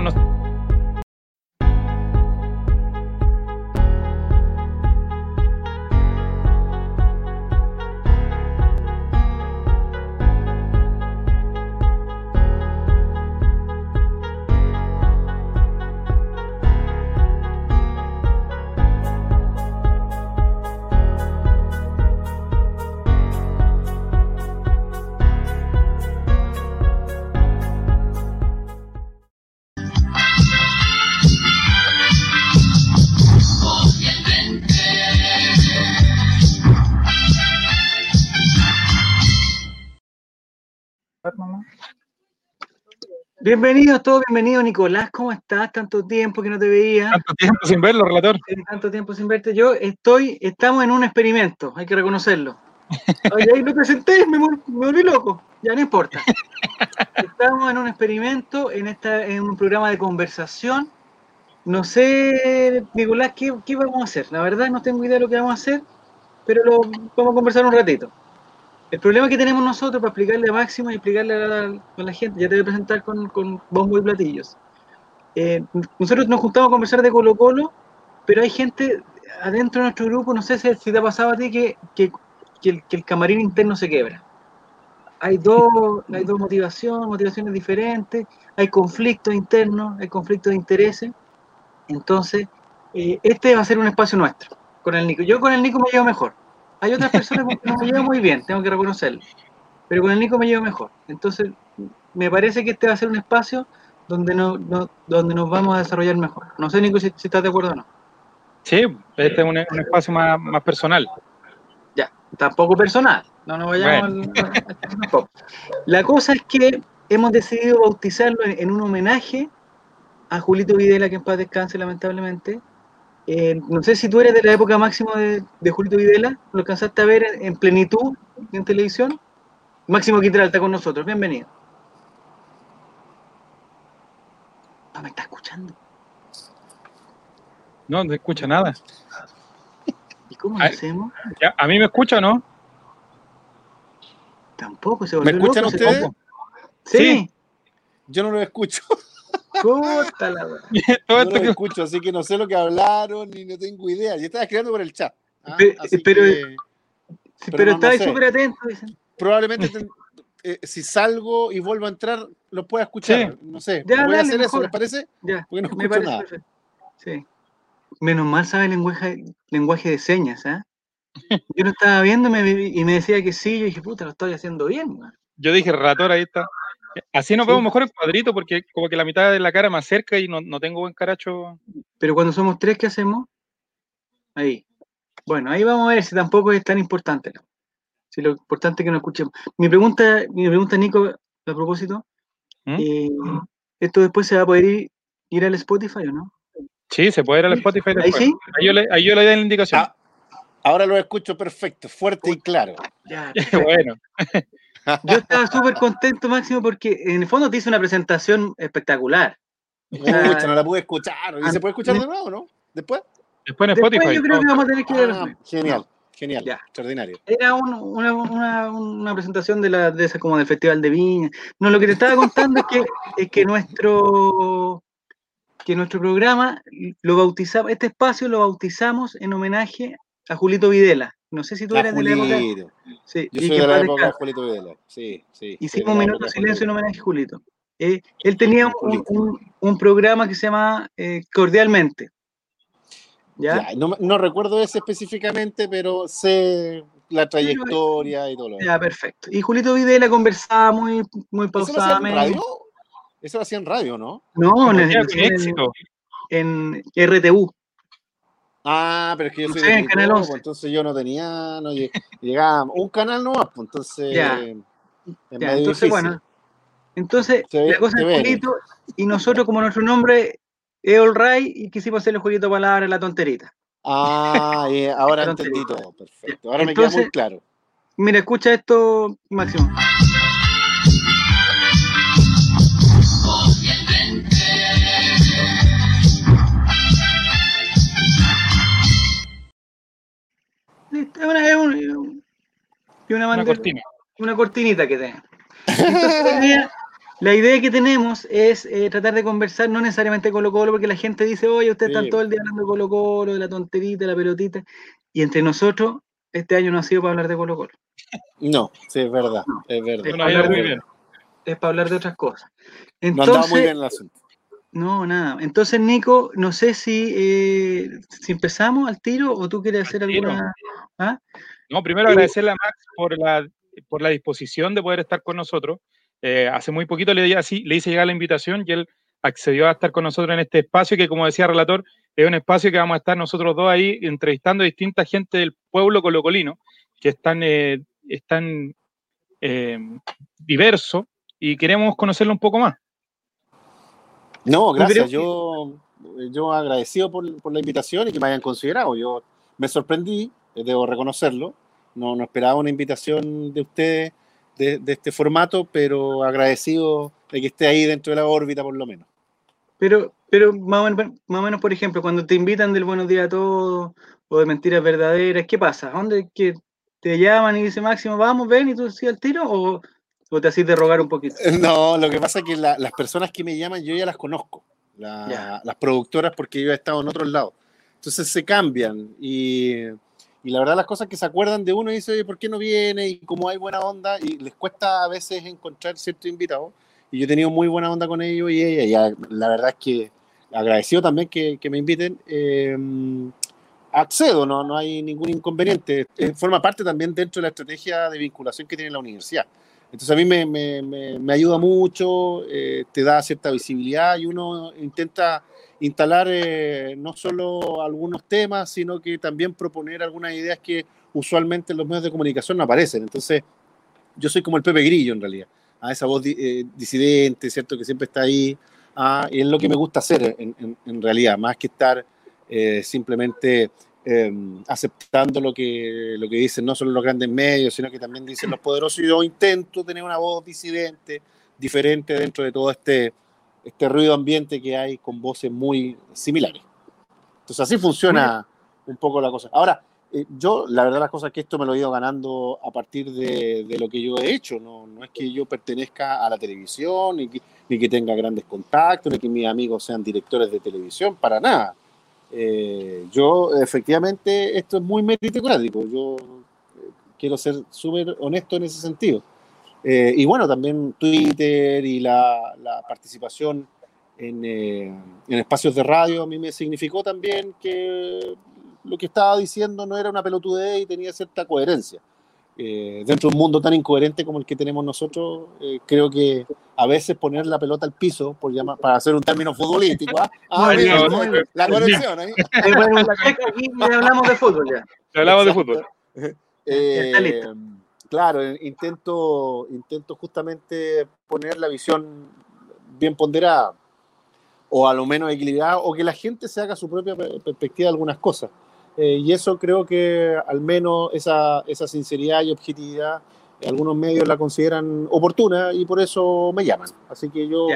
unos Bienvenidos todos, bienvenido Nicolás, ¿cómo estás? Tanto tiempo que no te veía. Tanto tiempo sin verlo, relator. tanto tiempo sin verte. Yo estoy, estamos en un experimento, hay que reconocerlo. Oye, ahí lo presenté, me, me volví loco, ya no importa. Estamos en un experimento, en, esta, en un programa de conversación. No sé, Nicolás, ¿qué, ¿qué, vamos a hacer? La verdad no tengo idea de lo que vamos a hacer, pero lo vamos a conversar un ratito. El problema que tenemos nosotros para explicarle a Máximo y explicarle a la, gente, ya te voy a presentar con, con bombo y platillos. Eh, nosotros nos juntamos a conversar de Colo Colo, pero hay gente adentro de nuestro grupo, no sé si, te ha pasado a ti, que, que, el, que, el, camarín interno se quebra. Hay dos, hay dos motivaciones, motivaciones diferentes, hay conflictos internos, hay conflictos de intereses. Entonces, eh, este va a ser un espacio nuestro, con el Nico. Yo con el Nico me llevo mejor hay otras personas con que no me llevo muy bien, tengo que reconocerlo. Pero con el Nico me llevo mejor. Entonces, me parece que este va a ser un espacio donde, no, donde nos vamos a desarrollar mejor. No sé, Nico, si, estás de acuerdo o no. Sí, este es un, espacio más, más, personal. Ya, tampoco personal. No nos vayamos al, La cosa es que hemos decidido bautizarlo en, un homenaje a Julito Videla, que en paz descanse lamentablemente, eh, no sé si tú eres de la época máxima de, de Julito Videla, ¿lo alcanzaste a ver en, plenitud en televisión? Máximo Quintral está con nosotros, bienvenido. No me está escuchando. No, no escucha nada. ¿Y cómo lo hacemos? ¿A mí me escucha o no? Tampoco se ¿Me escuchan ustedes? sí. Yo no lo escucho. Puta la No lo escucho, así que no sé lo que hablaron ni no tengo idea. Yo estaba escribiendo por el chat. ¿ah? pero, pero, estaba súper atento. Probablemente eh, si salgo y vuelvo a entrar, lo pueda escuchar. No sé. voy a hacer eso, ¿les parece? Ya, Porque no escucho nada. Sí. Menos mal sabe lenguaje, lenguaje de señas, ¿eh? Yo lo estaba viendo y me decía que sí, yo dije, puta, lo estoy haciendo bien. Yo dije, relator, ahí está. Así nos vemos mejor en cuadrito porque como que la mitad de la cara más cerca y no, no tengo buen caracho. Pero cuando somos tres, ¿qué hacemos? Ahí. Bueno, ahí vamos a ver si tampoco es tan importante. Si lo importante es que nos escuchemos. Mi pregunta, mi pregunta Nico, a propósito, ¿Mm? eh, ¿esto después se va a poder ir, ir, al Spotify o no? Sí, se puede ir al Spotify ¿Ahí sí? Ahí yo le, ahí yo le doy la indicación. Ah, ahora lo escucho perfecto, fuerte y claro. Ya, bueno. Yo estaba súper contento, Máximo, porque en el fondo te hice una presentación espectacular. no la pude escuchar. ¿Y se puede escuchar de nuevo, no? ¿Después? Después en Spotify. yo creo que vamos a tener que ah, Genial, genial, extraordinario. Era una, una, una, presentación de, la, de esa como del Festival de Viña. No, lo que te estaba contando es que, es que nuestro que nuestro programa lo bautizamos, este espacio lo bautizamos en homenaje a Julito Videla. No sé si tú eres de la época. Sí, Yo soy de la época de Julito Videla. Sí, sí. Hicimos un minuto de silencio en homenaje a Julito. Eh, él tenía un, programa que se llama eh, Cordialmente. ¿Ya? no, no, recuerdo ese específicamente, pero sé la trayectoria y todo lo demás. Ya, perfecto. Y Julito Videla conversaba muy, muy pausadamente. ¿Eso lo hacía en radio? Eso lo hacía en radio, ¿no? No, en, en, en RTU. Ah, pero es que yo soy de canal 11. Pues, entonces yo no tenía, no llegaba un canal nomás, pues entonces ya. ya entonces bueno, entonces la cosa es jueguito y nosotros como nuestro nombre es All Right y quisimos hacer el jueguito de palabras la tonterita. Ah, ahora entendí todo, perfecto. Ahora me queda muy claro. Mira, escucha esto, Máximo. Es una, es una, una, cortina. una cortinita que tengo. la idea que tenemos es eh, tratar de conversar, no necesariamente Colo Colo, porque la gente dice, oye, ustedes están todo el día hablando de Colo Colo, de la tonterita, de la pelotita, y entre nosotros, este año no ha sido para hablar de Colo Colo. No, sí, es verdad, es verdad. Es, para hablar, de, otras cosas. Entonces, no muy bien el asunto. No, nada. Entonces, Nico, no sé si, eh, si empezamos al tiro o tú quieres hacer alguna... ¿Ah? No, primero agradecerle a Max por la, por la disposición de poder estar con nosotros. Eh, hace muy poquito le, así, le hice llegar la invitación y él accedió a estar con nosotros en este espacio que, como decía el relator, es un espacio que vamos a estar nosotros dos ahí entrevistando a distinta gente del pueblo colocolino, que están, eh, están eh, diverso y queremos conocerlo un poco más. No, gracias. Yo, yo agradecido por, por, la invitación y que me hayan considerado. Yo me sorprendí, debo reconocerlo. No, no esperaba una invitación de ustedes de, este formato, pero agradecido de que esté ahí dentro de la órbita por lo menos. Pero, pero más, o menos, más o menos, por ejemplo, cuando te invitan del buenos días a todos o de mentiras verdaderas, ¿qué pasa? ¿Dónde que te llaman y dice Máximo, vamos, ven y tú sí al tiro? ¿O, te haces de rogar un poquito? No, lo que pasa es que las personas que me llaman yo ya las conozco, las productoras, porque yo he estado en otros lados. Entonces se cambian y y la verdad las cosas que se acuerdan de uno y dice, oye, ¿por qué no viene? Y como hay buena onda, y les cuesta a veces encontrar ciertos invitados. Y yo he tenido muy buena onda con ellos y ella, la verdad es que agradecido también que, que me inviten. Eh, accedo, no, no hay ningún inconveniente. Eh, forma parte también dentro de la estrategia de vinculación que tiene la universidad. Entonces a mí me, me, me, ayuda mucho, eh, te da cierta visibilidad y uno intenta instalar eh, no solo algunos temas, sino que también proponer algunas ideas que usualmente en los medios de comunicación no aparecen. Entonces, yo soy como el Pepe Grillo en realidad, a esa voz eh, disidente, ¿cierto? Que siempre está ahí, ah, y es lo que me gusta hacer en, en, realidad, más que estar simplemente em, aceptando lo que, lo que dicen no solo los grandes medios, sino que también dicen los poderosos. Yo intento tener una voz disidente, diferente dentro de todo este este ruido ambiente que hay con voces muy similares. Entonces así funciona un poco la cosa. Ahora, eh, yo la verdad las cosas es que esto me lo he ido ganando a partir de, lo que yo he hecho. No, no, es que yo pertenezca a la televisión, ni que, ni que, tenga grandes contactos, ni que mis amigos sean directores de televisión, para nada. Eh, yo efectivamente esto es muy meritocrático. Yo eh, quiero ser súper honesto en ese sentido. Eh, y bueno, también Twitter y la, participación en, eh, en, espacios de radio a mí me significó también que lo que estaba diciendo no era una pelotudez y tenía cierta coherencia. Eh, dentro de un mundo tan incoherente como el que tenemos nosotros, creo que a veces poner la pelota al piso, por llamar, para hacer un término futbolístico, ¿ah? ah la conexión. ahí. Aquí hablamos de fútbol ya. Hablamos de fútbol. Está listo claro, intento, intento justamente poner la visión bien ponderada, o a lo menos equilibrada, o que la gente se haga su propia perspectiva de algunas cosas. Eh, y eso creo que al menos esa, esa sinceridad y objetividad, algunos medios la consideran oportuna y por eso me llaman. Así que yo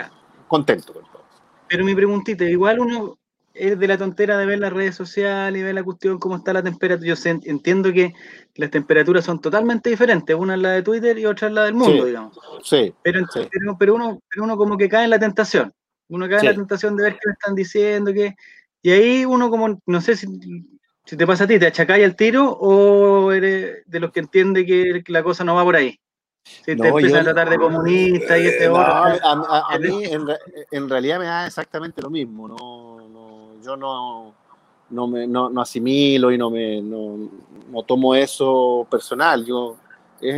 contento con todo. Pero mi preguntita, igual uno es de la tontera de ver las redes sociales y ver la cuestión, cómo está la temperatura. Yo entiendo que las temperaturas son totalmente diferentes. Una es la de Twitter y otra es la del mundo, digamos. Sí. Pero, Pero, uno, pero uno como que cae en la tentación. Uno cae en la tentación de ver qué me están diciendo, qué. Y ahí uno como, no sé si, si te pasa a ti, ¿te achacáis al tiro o eres de los que entiende que la cosa no va por ahí? Si te empiezan a tratar de comunista y este otro. A, mí en, en, realidad me da exactamente lo mismo. No, yo no, no, me, no, no asimilo y no, me, no, no tomo eso personal. Yo,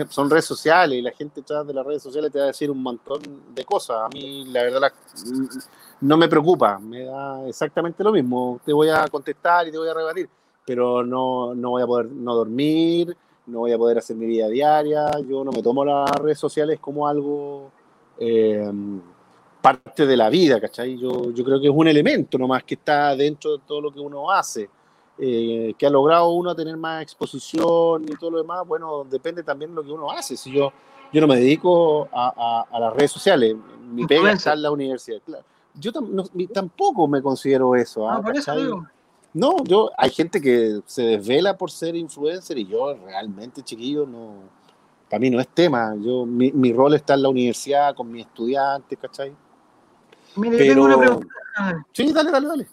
son redes sociales y la gente detrás de las redes sociales te va a decir un montón de cosas. A mí, la verdad, no me preocupa, me da exactamente lo mismo. Te voy a contestar y te voy a rebatir, pero no, no voy a poder no dormir, no voy a poder hacer mi vida diaria. Yo no me tomo las redes sociales como algo. Eh, parte de la vida, ¿cachai? Yo, yo creo que es un elemento nomás que está dentro de todo lo que uno hace, eh, que ha logrado uno tener más exposición y todo lo demás, bueno, depende también de lo que uno hace. Si yo, yo no me dedico a, a, las redes sociales, mi pega está en la universidad, claro. Yo tampoco me considero eso. ¿ah? Ah, no, yo, hay gente que se desvela por ser influencer y yo realmente, chiquillo, no, para mí no es tema. Yo, mi, mi, rol está en la universidad con mis estudiantes, ¿cachai? Mire, Pero... yo tengo una pregunta. Sí, dale, dale, dale.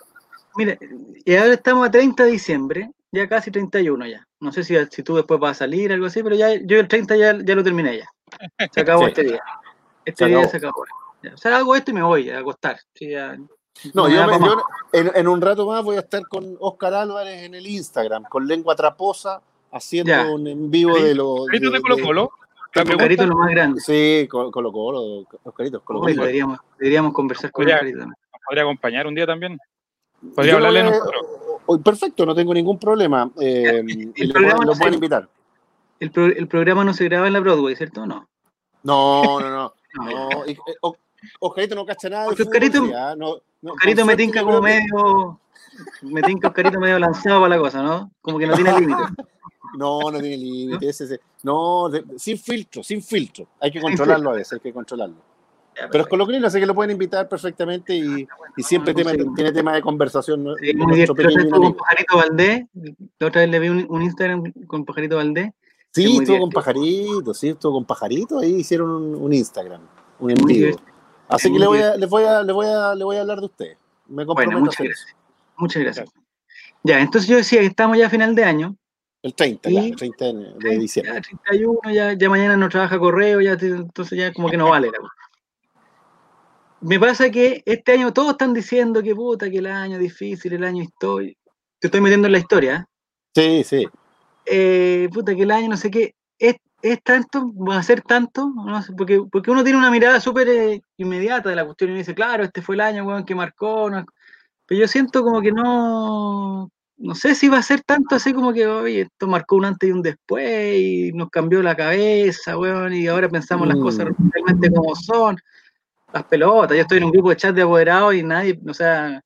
Mire, y ahora estamos a 30 de diciembre, ya casi 31 ya. No sé si, si tú después vas a salir, algo así, pero ya yo el 30 ya, ya lo terminé ya. Se acabó sí. este día. Este se día acabó. se acabó. Ya. O sea, hago esto y me voy a acostar. Sí, ya, no, yo, me, yo en, en, un rato más voy a estar con Oscar Álvarez en el Instagram, con lengua traposa, haciendo ya. un en vivo de los. ¿Carito de, de Colo Colo? Oscarito lo más grande. Sí, Colo Colo, Oscarito, Colo Colo. Deberíamos, deberíamos conversar con podría, Oscarito. Podría acompañar un día también. Podría hablarle a nosotros. Perfecto, no tengo ningún problema. Eh, el, el programa lo pueden invitar. El, pro, el, programa no se graba en la Broadway, ¿cierto? No. No, no, no. no. Y, o, Oscarito no cacha nada. Oscarito, ya, no, no, Oscarito me tinca como medio. Me tinca Oscarito medio lanzado para la cosa, ¿no? Como que no tiene límite. No, no tiene límite. Ese, ese. No, de, sin filtro, sin filtro. Hay que controlarlo a veces, hay que controlarlo. Ya, pero es colocrino, así que lo pueden invitar perfectamente y, y siempre tema, tiene tema de conversación. ¿no? Sí, muy bien. con Pajarito Valdés, la otra vez le vi un, un Instagram con Pajarito Valdés. Sí, estuvo con Pajarito, sí, estuvo con Pajarito, ahí hicieron un, un Instagram, un en vivo. Así que le voy, a, les voy, a, les voy, a, les voy a hablar de usted. Me bueno, muchas gracias. Muchas gracias. Ya, entonces yo decía que estamos ya a final de año. El 30, y, ya, el 30 de, de diciembre. Ya, 31, ya, ya mañana no trabaja correo, ya entonces ya como que no vale la cosa me pasa que este año todos están diciendo que puta, que el año difícil, el año histórico. Te estoy metiendo en la historia. ¿eh? Sí, sí. Eh, puta, que el año no sé qué. ¿Es, es tanto? ¿Va a ser tanto? No sé, porque, porque uno tiene una mirada súper eh, inmediata de la cuestión y dice, claro, este fue el año weón, que marcó. No. Pero yo siento como que no. No sé si va a ser tanto así como que, oye, esto marcó un antes y un después y nos cambió la cabeza, weón, y ahora pensamos mm. las cosas realmente como son las pelotas. Yo estoy en un grupo de chat de apoderados y nadie, o sea,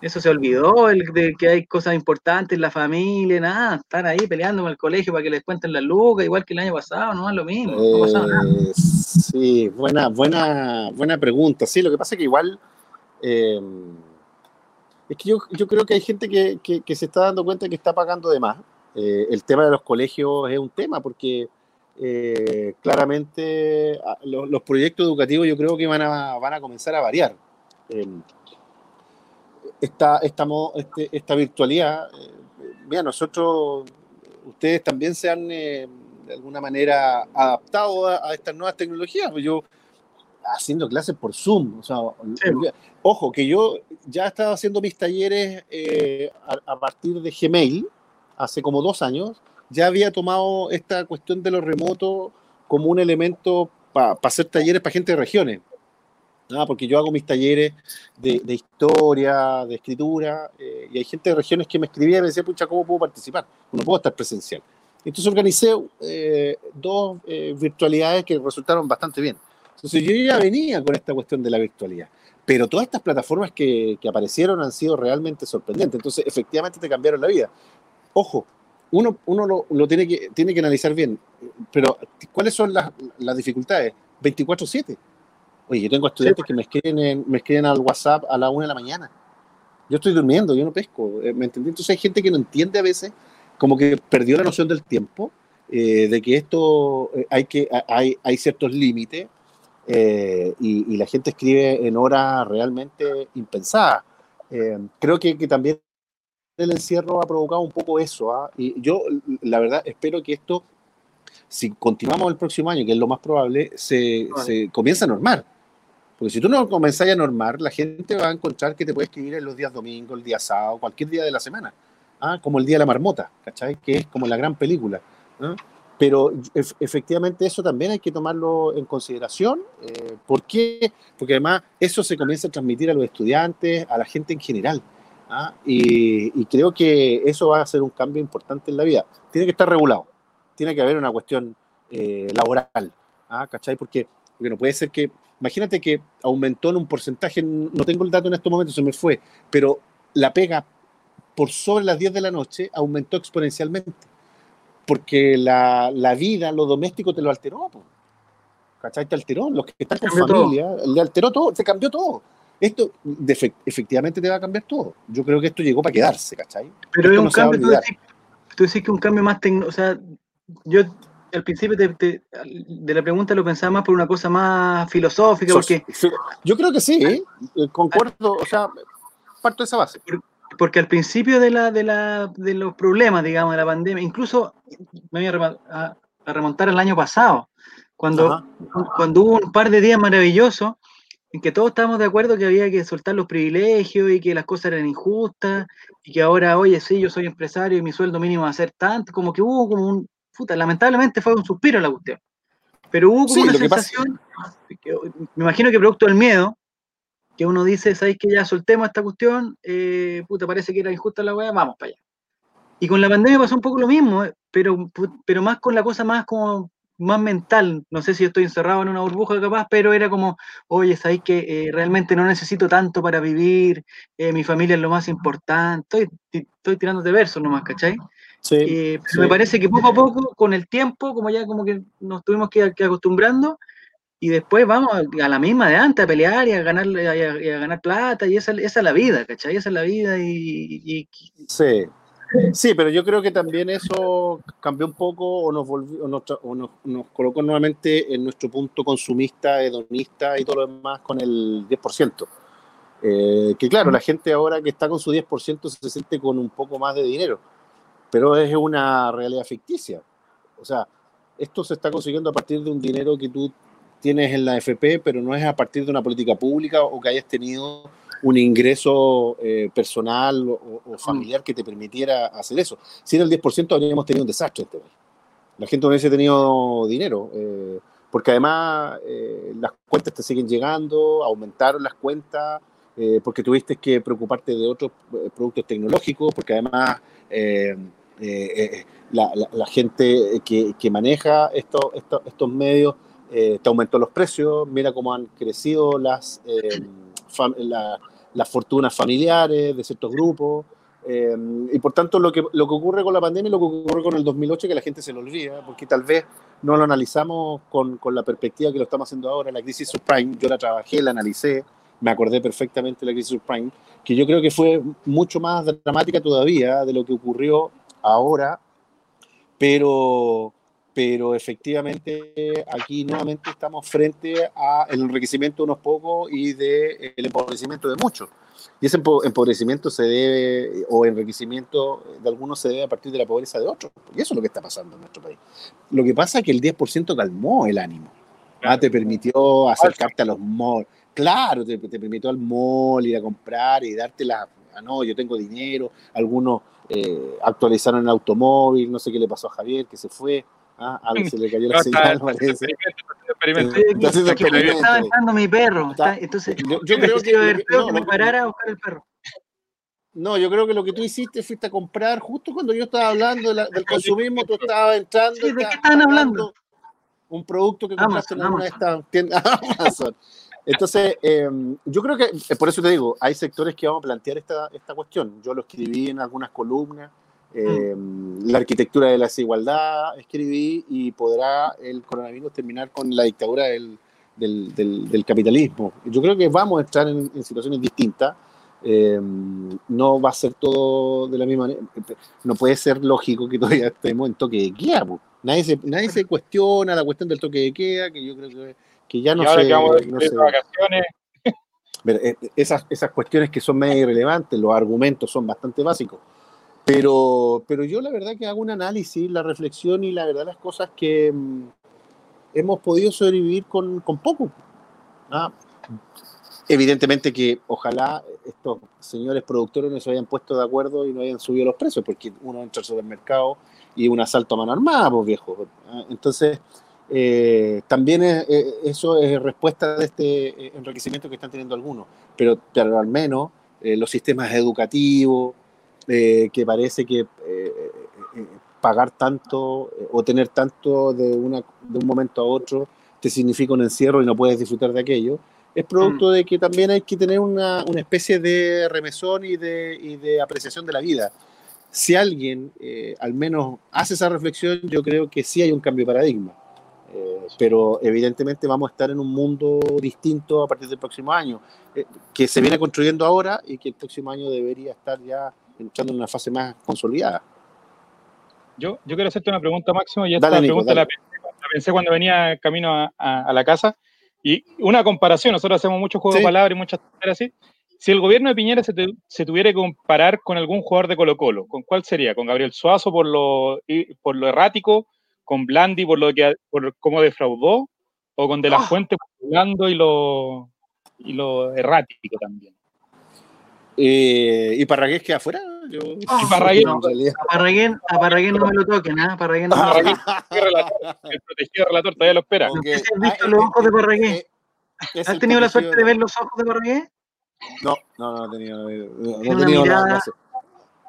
eso se olvidó, el de que hay cosas importantes la familia, nada, están ahí peleando con el colegio para que les cuenten la lucas, igual que el año pasado, no es lo mismo, no. Eh, sí, buena, buena, buena pregunta. Sí, lo que pasa es que igual eh, es que yo, yo, creo que hay gente que, que, se está dando cuenta que está pagando de más. Eh, el tema de los colegios es un tema porque claramente los, los, proyectos educativos yo creo que van a, van a comenzar a variar. Eh, esta, esta, este, esta virtualidad, eh, mira, nosotros, ustedes también se han eh, de alguna manera adaptado a, a, estas nuevas tecnologías. Yo haciendo clases por Zoom, o sea, sí. ojo, que yo ya estaba haciendo mis talleres eh, a, a partir de Gmail hace como dos años ya había tomado esta cuestión de lo remoto como un elemento para pa hacer talleres para gente de regiones. Ah, porque yo hago mis talleres de, de historia, de escritura, eh, y hay gente de regiones que me escribía y me decía, pucha, ¿cómo puedo participar? No puedo estar presencial. Entonces organicé eh, dos eh, virtualidades que resultaron bastante bien. Entonces yo ya venía con esta cuestión de la virtualidad. Pero todas estas plataformas que, que aparecieron han sido realmente sorprendentes. Entonces, efectivamente, te cambiaron la vida. Ojo, uno, uno lo, lo, tiene, que, tiene que analizar bien, pero ¿cuáles son las, las dificultades? 24-7. Oye, yo tengo estudiantes sí. que me escriben, en, me escriben al WhatsApp a la una de la mañana. Yo estoy durmiendo, yo no pesco, eh, ¿me entendí? Entonces hay gente que no entiende a veces, como que perdió la noción del tiempo, eh, de que esto eh, hay, que, hay, hay ciertos límites eh, y, y, la gente escribe en horas realmente impensadas. Eh, creo que, que, también el encierro ha provocado un poco eso. ¿ah? Y yo, la verdad, espero que esto, si continuamos el próximo año, que es lo más probable, se, se comience a normar. Porque si tú no comenzás a normar, la gente va a encontrar que te puede escribir en los días domingo, el día sábado, cualquier día de la semana. ¿ah? Como el día de la marmota, ¿cachai? Que es como la gran película. ¿ah? Pero efectivamente eso también hay que tomarlo en consideración. Eh, ¿Por qué? Porque además eso se comienza a transmitir a los estudiantes, a la gente en general. ¿ah? Y, y, creo que eso va a ser un cambio importante en la vida. Tiene que estar regulado, tiene que haber una cuestión eh, laboral, ¿ah? ¿cachai? Porque, porque no puede ser que, imagínate que aumentó en un porcentaje, no tengo el dato en estos momentos, se me fue, pero la pega por sobre las 10 de la noche aumentó exponencialmente, porque la, la vida, lo doméstico te lo alteró, ¿cachai? Te alteró, los que están con familia, todo. le alteró todo, se cambió todo esto de, efectivamente te va a cambiar todo. Yo creo que esto llegó para quedarse, ¿cachai? Pero es un no cambio, tú decís, tú decís, que un cambio más tecnológico, o sea, yo al principio de la pregunta lo pensaba más por una cosa más filosófica, porque... Yo creo que sí, ¿eh? Eh, concuerdo, o sea, parto de esa base. Porque al principio de, la, de, la, de los problemas, digamos, de la pandemia, incluso me voy a, remontar al año pasado, cuando, cuando hubo un par de días maravillosos en que todos estábamos de acuerdo que había que soltar los privilegios y que las cosas eran injustas y que ahora, oye, sí, yo soy empresario y mi sueldo mínimo va a ser tanto, como que hubo como un, puta, lamentablemente fue un suspiro la cuestión, pero hubo como una sensación, me imagino que producto del miedo, que uno dice, ¿sabéis que ya soltemos esta cuestión? Eh, puta, parece que era injusta la weá, vamos para allá. Y con la pandemia pasó un poco lo mismo, eh, pero, pero más con la cosa más como más mental, no sé si estoy encerrado en una burbuja capaz, pero era como, oye, sabéis que eh, realmente no necesito tanto para vivir, mi familia es lo más importante, estoy, estoy tirando de versos nomás, ¿cachai? Sí, Me parece que poco a poco, con el tiempo, como ya como que nos tuvimos que, que acostumbrando, y después vamos a la misma de antes, a pelear y a ganar, a, ganar plata, y esa, esa, es la vida, ¿cachai? Esa es la vida y, Sí. Sí, pero yo creo que también eso cambió un poco o nos, volvió, o nos, nos, colocó nuevamente en nuestro punto consumista, hedonista y todo lo demás con el 10%. Eh, que claro, la gente ahora que está con su 10% se siente con un poco más de dinero, pero es una realidad ficticia. O sea, esto se está consiguiendo a partir de un dinero que tú tienes en la FP, pero no es a partir de una política pública o que hayas tenido un ingreso eh, personal o, familiar que te permitiera hacer eso. Si era el 10%, habríamos tenido un desastre este La gente no hubiese tenido dinero, eh, porque además eh, las cuentas te siguen llegando, aumentaron las cuentas, porque tuviste que preocuparte de otros productos tecnológicos, porque además la, gente que, que maneja estos, estos medios eh, te aumentó los precios, mira cómo han crecido las, eh, las fortunas familiares de ciertos grupos. Eh, y por tanto, lo que, lo que ocurre con la pandemia y lo que ocurre con el 2008 que la gente se lo olvida, porque tal vez no lo analizamos con, con la perspectiva que lo estamos haciendo ahora. La crisis subprime, yo la trabajé, la analicé, me acordé perfectamente de la crisis subprime, que yo creo que fue mucho más dramática todavía de lo que ocurrió ahora, pero pero efectivamente aquí nuevamente estamos frente al enriquecimiento de unos pocos y del el empobrecimiento de muchos. Y ese empobrecimiento se debe, o enriquecimiento de algunos se debe a partir de la pobreza de otros. Y eso es lo que está pasando en nuestro país. Lo que pasa es que el 10% calmó el ánimo. Ah, te permitió acercarte a los malls. Claro, te, te, permitió al mall ir a comprar y darte la... Ah, no, yo tengo dinero. Algunos eh, actualizaron el automóvil, no sé qué le pasó a Javier, que se fue Ah, a ver, se le cayó la señal, parece. Estaba entrando mi perro. entonces, yo, creo que, no, me parara a buscar el perro. No, yo creo que lo que tú hiciste fuiste a comprar justo cuando yo estaba hablando del consumismo, tú estabas entrando. ¿De qué estaban hablando? Un producto que compraste en alguna de estas tiendas Amazon. Entonces, em, yo creo que, eh, por eso te digo, hay sectores que vamos a plantear esta, esta cuestión. Yo lo escribí en algunas columnas eh, la arquitectura de la desigualdad, escribí, y podrá el coronavirus terminar con la dictadura del, del, del, capitalismo. Yo creo que vamos a estar en, situaciones distintas. Eh, no va a ser todo de la misma manera. No puede ser lógico que todavía estemos en toque de queda. Nadie se, nadie se cuestiona la cuestión del toque de queda, que yo creo que, que ya no se. No se vacaciones. Eh, esas, esas cuestiones que son medio irrelevantes, los argumentos son bastante básicos. Pero, pero yo la verdad que hago un análisis, la reflexión y la verdad las cosas que mm, hemos podido sobrevivir con, con poco. ¿ah? Evidentemente que ojalá estos señores productores no se hayan puesto de acuerdo y no hayan subido los precios, porque uno entra al supermercado y un asalto a mano armada, pues viejo. ¿ah? Entonces, eh, también eso es respuesta de este eh, enriquecimiento que están teniendo algunos, pero, pero al menos eh, los sistemas educativos, eh, que parece que eh, eh, pagar tanto o tener tanto de, una, de un momento a otro te significa un encierro y no puedes disfrutar de aquello, es producto mm. de que también hay que tener una, una especie de remesón y de, y de, apreciación de la vida. Si alguien al menos hace esa reflexión, yo creo que sí hay un cambio de paradigma. Pero evidentemente vamos a estar en un mundo distinto a partir del próximo año, que se viene construyendo ahora y que el próximo año debería estar ya entrando en una fase más consolidada. Yo, yo quiero hacerte una pregunta, Máximo, y esta pregunta la, pensé, cuando venía camino a, la casa. Y una comparación, nosotros hacemos muchos juegos de palabras y muchas cosas así. Si el gobierno de Piñera se, tuviera que comparar con algún jugador de Colo Colo, ¿con cuál sería? ¿Con Gabriel Suazo por lo, por lo errático? ¿Con Blandi por lo que por cómo defraudó? ¿O con De La ah. Fuente por lo y lo, y lo errático también? Eh, ¿Y Parragués queda afuera? Yo... Oh, a Parraguén, no me lo toquen, ¿ah? Parraguén no me lo El protegido relator todavía lo espera. Okay. ¿Has visto ah, los ojos de Parraguén? Eh, ¿Has tenido la suerte de ver los ojos de Parraguén? No, no, no he tenido. No, no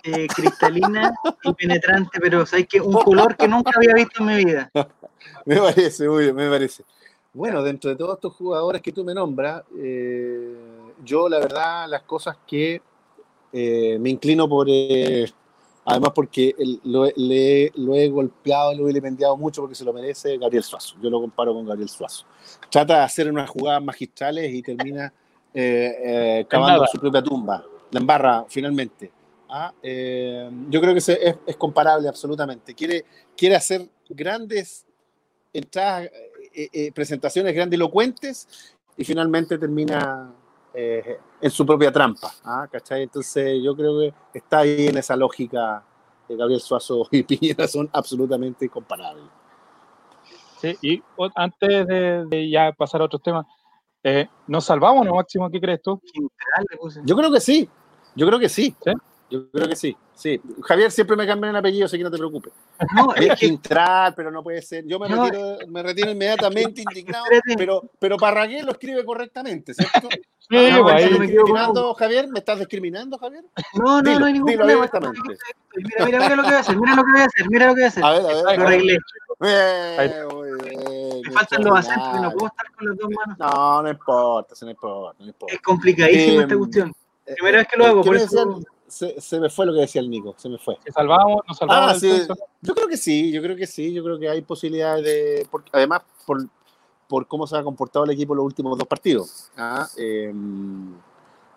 eh, cristalina y penetrante, pero sabes que un color que nunca había visto en mi vida. me parece, muy bien, me parece. Bueno, dentro de todos estos jugadores que tú me nombras, eh, yo la verdad las cosas que eh, me inclino por, además porque lo, he golpeado, lo he vilipendiado mucho porque se lo merece Gabriel Suazo. Yo lo comparo con Gabriel Suazo. Trata de hacer unas jugadas magistrales y termina eh, cavando su propia tumba. La embarra finalmente. Ah, yo creo que es, es, comparable absolutamente. Quiere, quiere hacer grandes entradas eh, eh, presentaciones grandilocuentes y finalmente termina eh, en su propia trampa. ¿ah? Entonces yo creo que está ahí en esa lógica. de Gabriel Suazo y Piñera son absolutamente comparables. Sí, y antes de, ya pasar a otros temas, ¿nos salvamos, no, Máximo? ¿Qué crees tú? Yo creo que sí, yo creo que sí. ¿Sí? Yo creo que sí, sí. Javier siempre me cambia el apellido, así que no te preocupes. No, es que entrar, pero no puede ser. Yo me, retiro, me retiro inmediatamente indignado, pero, pero Parragué lo escribe correctamente, ¿cierto? Sí, no, ¿Me estás discriminando, Javier? ¿Me estás discriminando, Javier? No, no, no hay ningún problema. Mira, mira, mira lo que voy a hacer, mira lo que voy a hacer, mira lo que voy a hacer. A ver, a ver. Lo arreglé. Me faltan los acentos y no puedo estar con las dos manos. No, no importa, no importa, no importa. Es complicadísima esta cuestión. Primera vez que lo hago, por eso se, me fue lo que decía el Nico, se me fue. ¿Se salvamos? ¿Nos salvamos? Ah, sí. Yo creo que sí, yo creo que sí, yo creo que hay posibilidades de. Porque, además, por, por cómo se ha comportado el equipo en los últimos dos partidos. ¿ah? Em,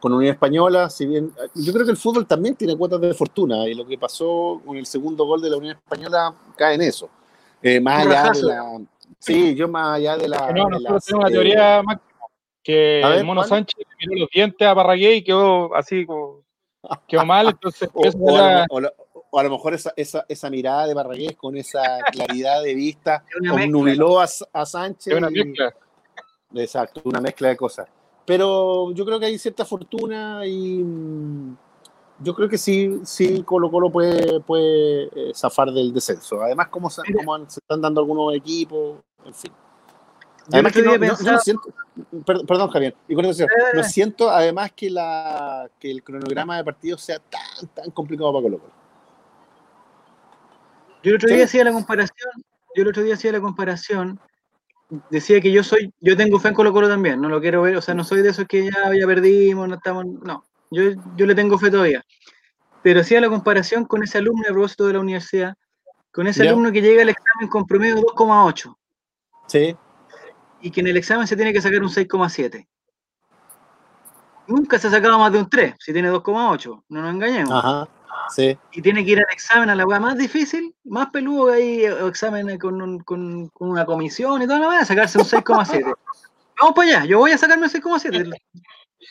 con Unión Española, si bien. Yo creo que el fútbol también tiene cuotas de fortuna y lo que pasó con el segundo gol de la Unión Española cae en eso. Eh, más allá de la. Sí, yo más allá de la. No, nosotros tenemos una teoría, Máximo, que el Mono Sánchez miró los dientes a Parragué y quedó así como quedó mal, entonces... o, a lo, mejor esa, esa, esa, mirada de Barragués con esa claridad de vista obnubiló a, a Sánchez. una mezcla. exacto, una mezcla de cosas. Pero yo creo que hay cierta fortuna y mm, yo creo que sí, sí Colo Colo puede, puede eh, zafar del descenso. Además, como se, como se están dando algunos equipos, en fin. Además que no, siento, perdón, Javier, y con eso, no eh. siento además que, la, que el cronograma de partidos sea tan, tan complicado para Colo Colo. Yo el otro día hacía la comparación, yo el otro día hacía la comparación, decía que yo soy, yo tengo fe en Colo Colo también, no lo quiero ver, o sea, no soy de esos que ya, ya perdimos, no estamos, no, yo, yo le tengo fe todavía. Pero hacía la comparación con ese alumno a propósito de la universidad, con ese alumno que llega al examen con promedio 2,8. Sí y que en el examen se tiene que sacar un 6,7. Nunca se ha sacado más de un 3, si tiene 2,8, no nos engañemos. Ajá, sí. Y tiene que ir al examen a la weá más difícil, más peludo que hay o examen con, con, con, una comisión y toda la weá, sacarse un 6,7. Vamos para allá, yo voy a sacarme un 6,7.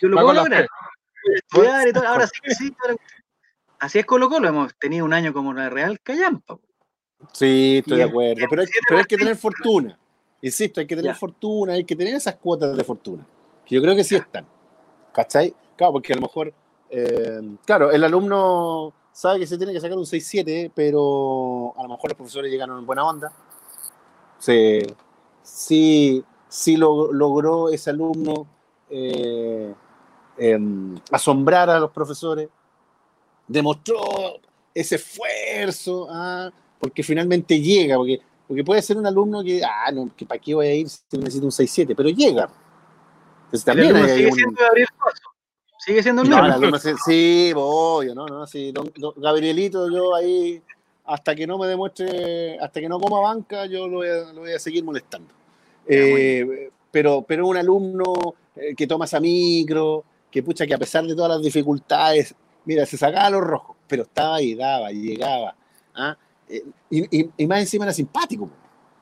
Yo lo puedo lograr. Voy a estudiar y todo. Ahora sí sí. Así es Colo Colo, hemos tenido un año como la Real Callampa. Sí, estoy de acuerdo. Pero pero hay que tener fortuna. Insisto, hay que tener fortuna, hay que tener esas cuotas de fortuna, que yo creo que sí están. ¿Cachai? Claro, porque a lo mejor, eh, claro, el alumno sabe que se tiene que sacar un 6-7, pero a lo mejor los profesores llegaron en buena onda. Sí, sí, sí logró ese alumno eh, em, asombrar a los profesores, demostró ese esfuerzo, ah, porque finalmente llega, porque porque puede ser un alumno que, ah, no, que para qué voy a ir si necesito un 6-7, pero llega. Entonces también hay sigue siendo Gabriel Sigue siendo el mismo. sí, voy, no, no, sí. Gabrielito, yo ahí, hasta que no me demuestre, hasta que no coma banca, yo lo voy a, seguir molestando. Eh, pero, pero un alumno eh, que toma esa micro, que pucha, que a pesar de todas las dificultades, mira, se sacaba los rojos, pero estaba ahí, daba, llegaba. ¿ah? Eh, y, más encima era simpático,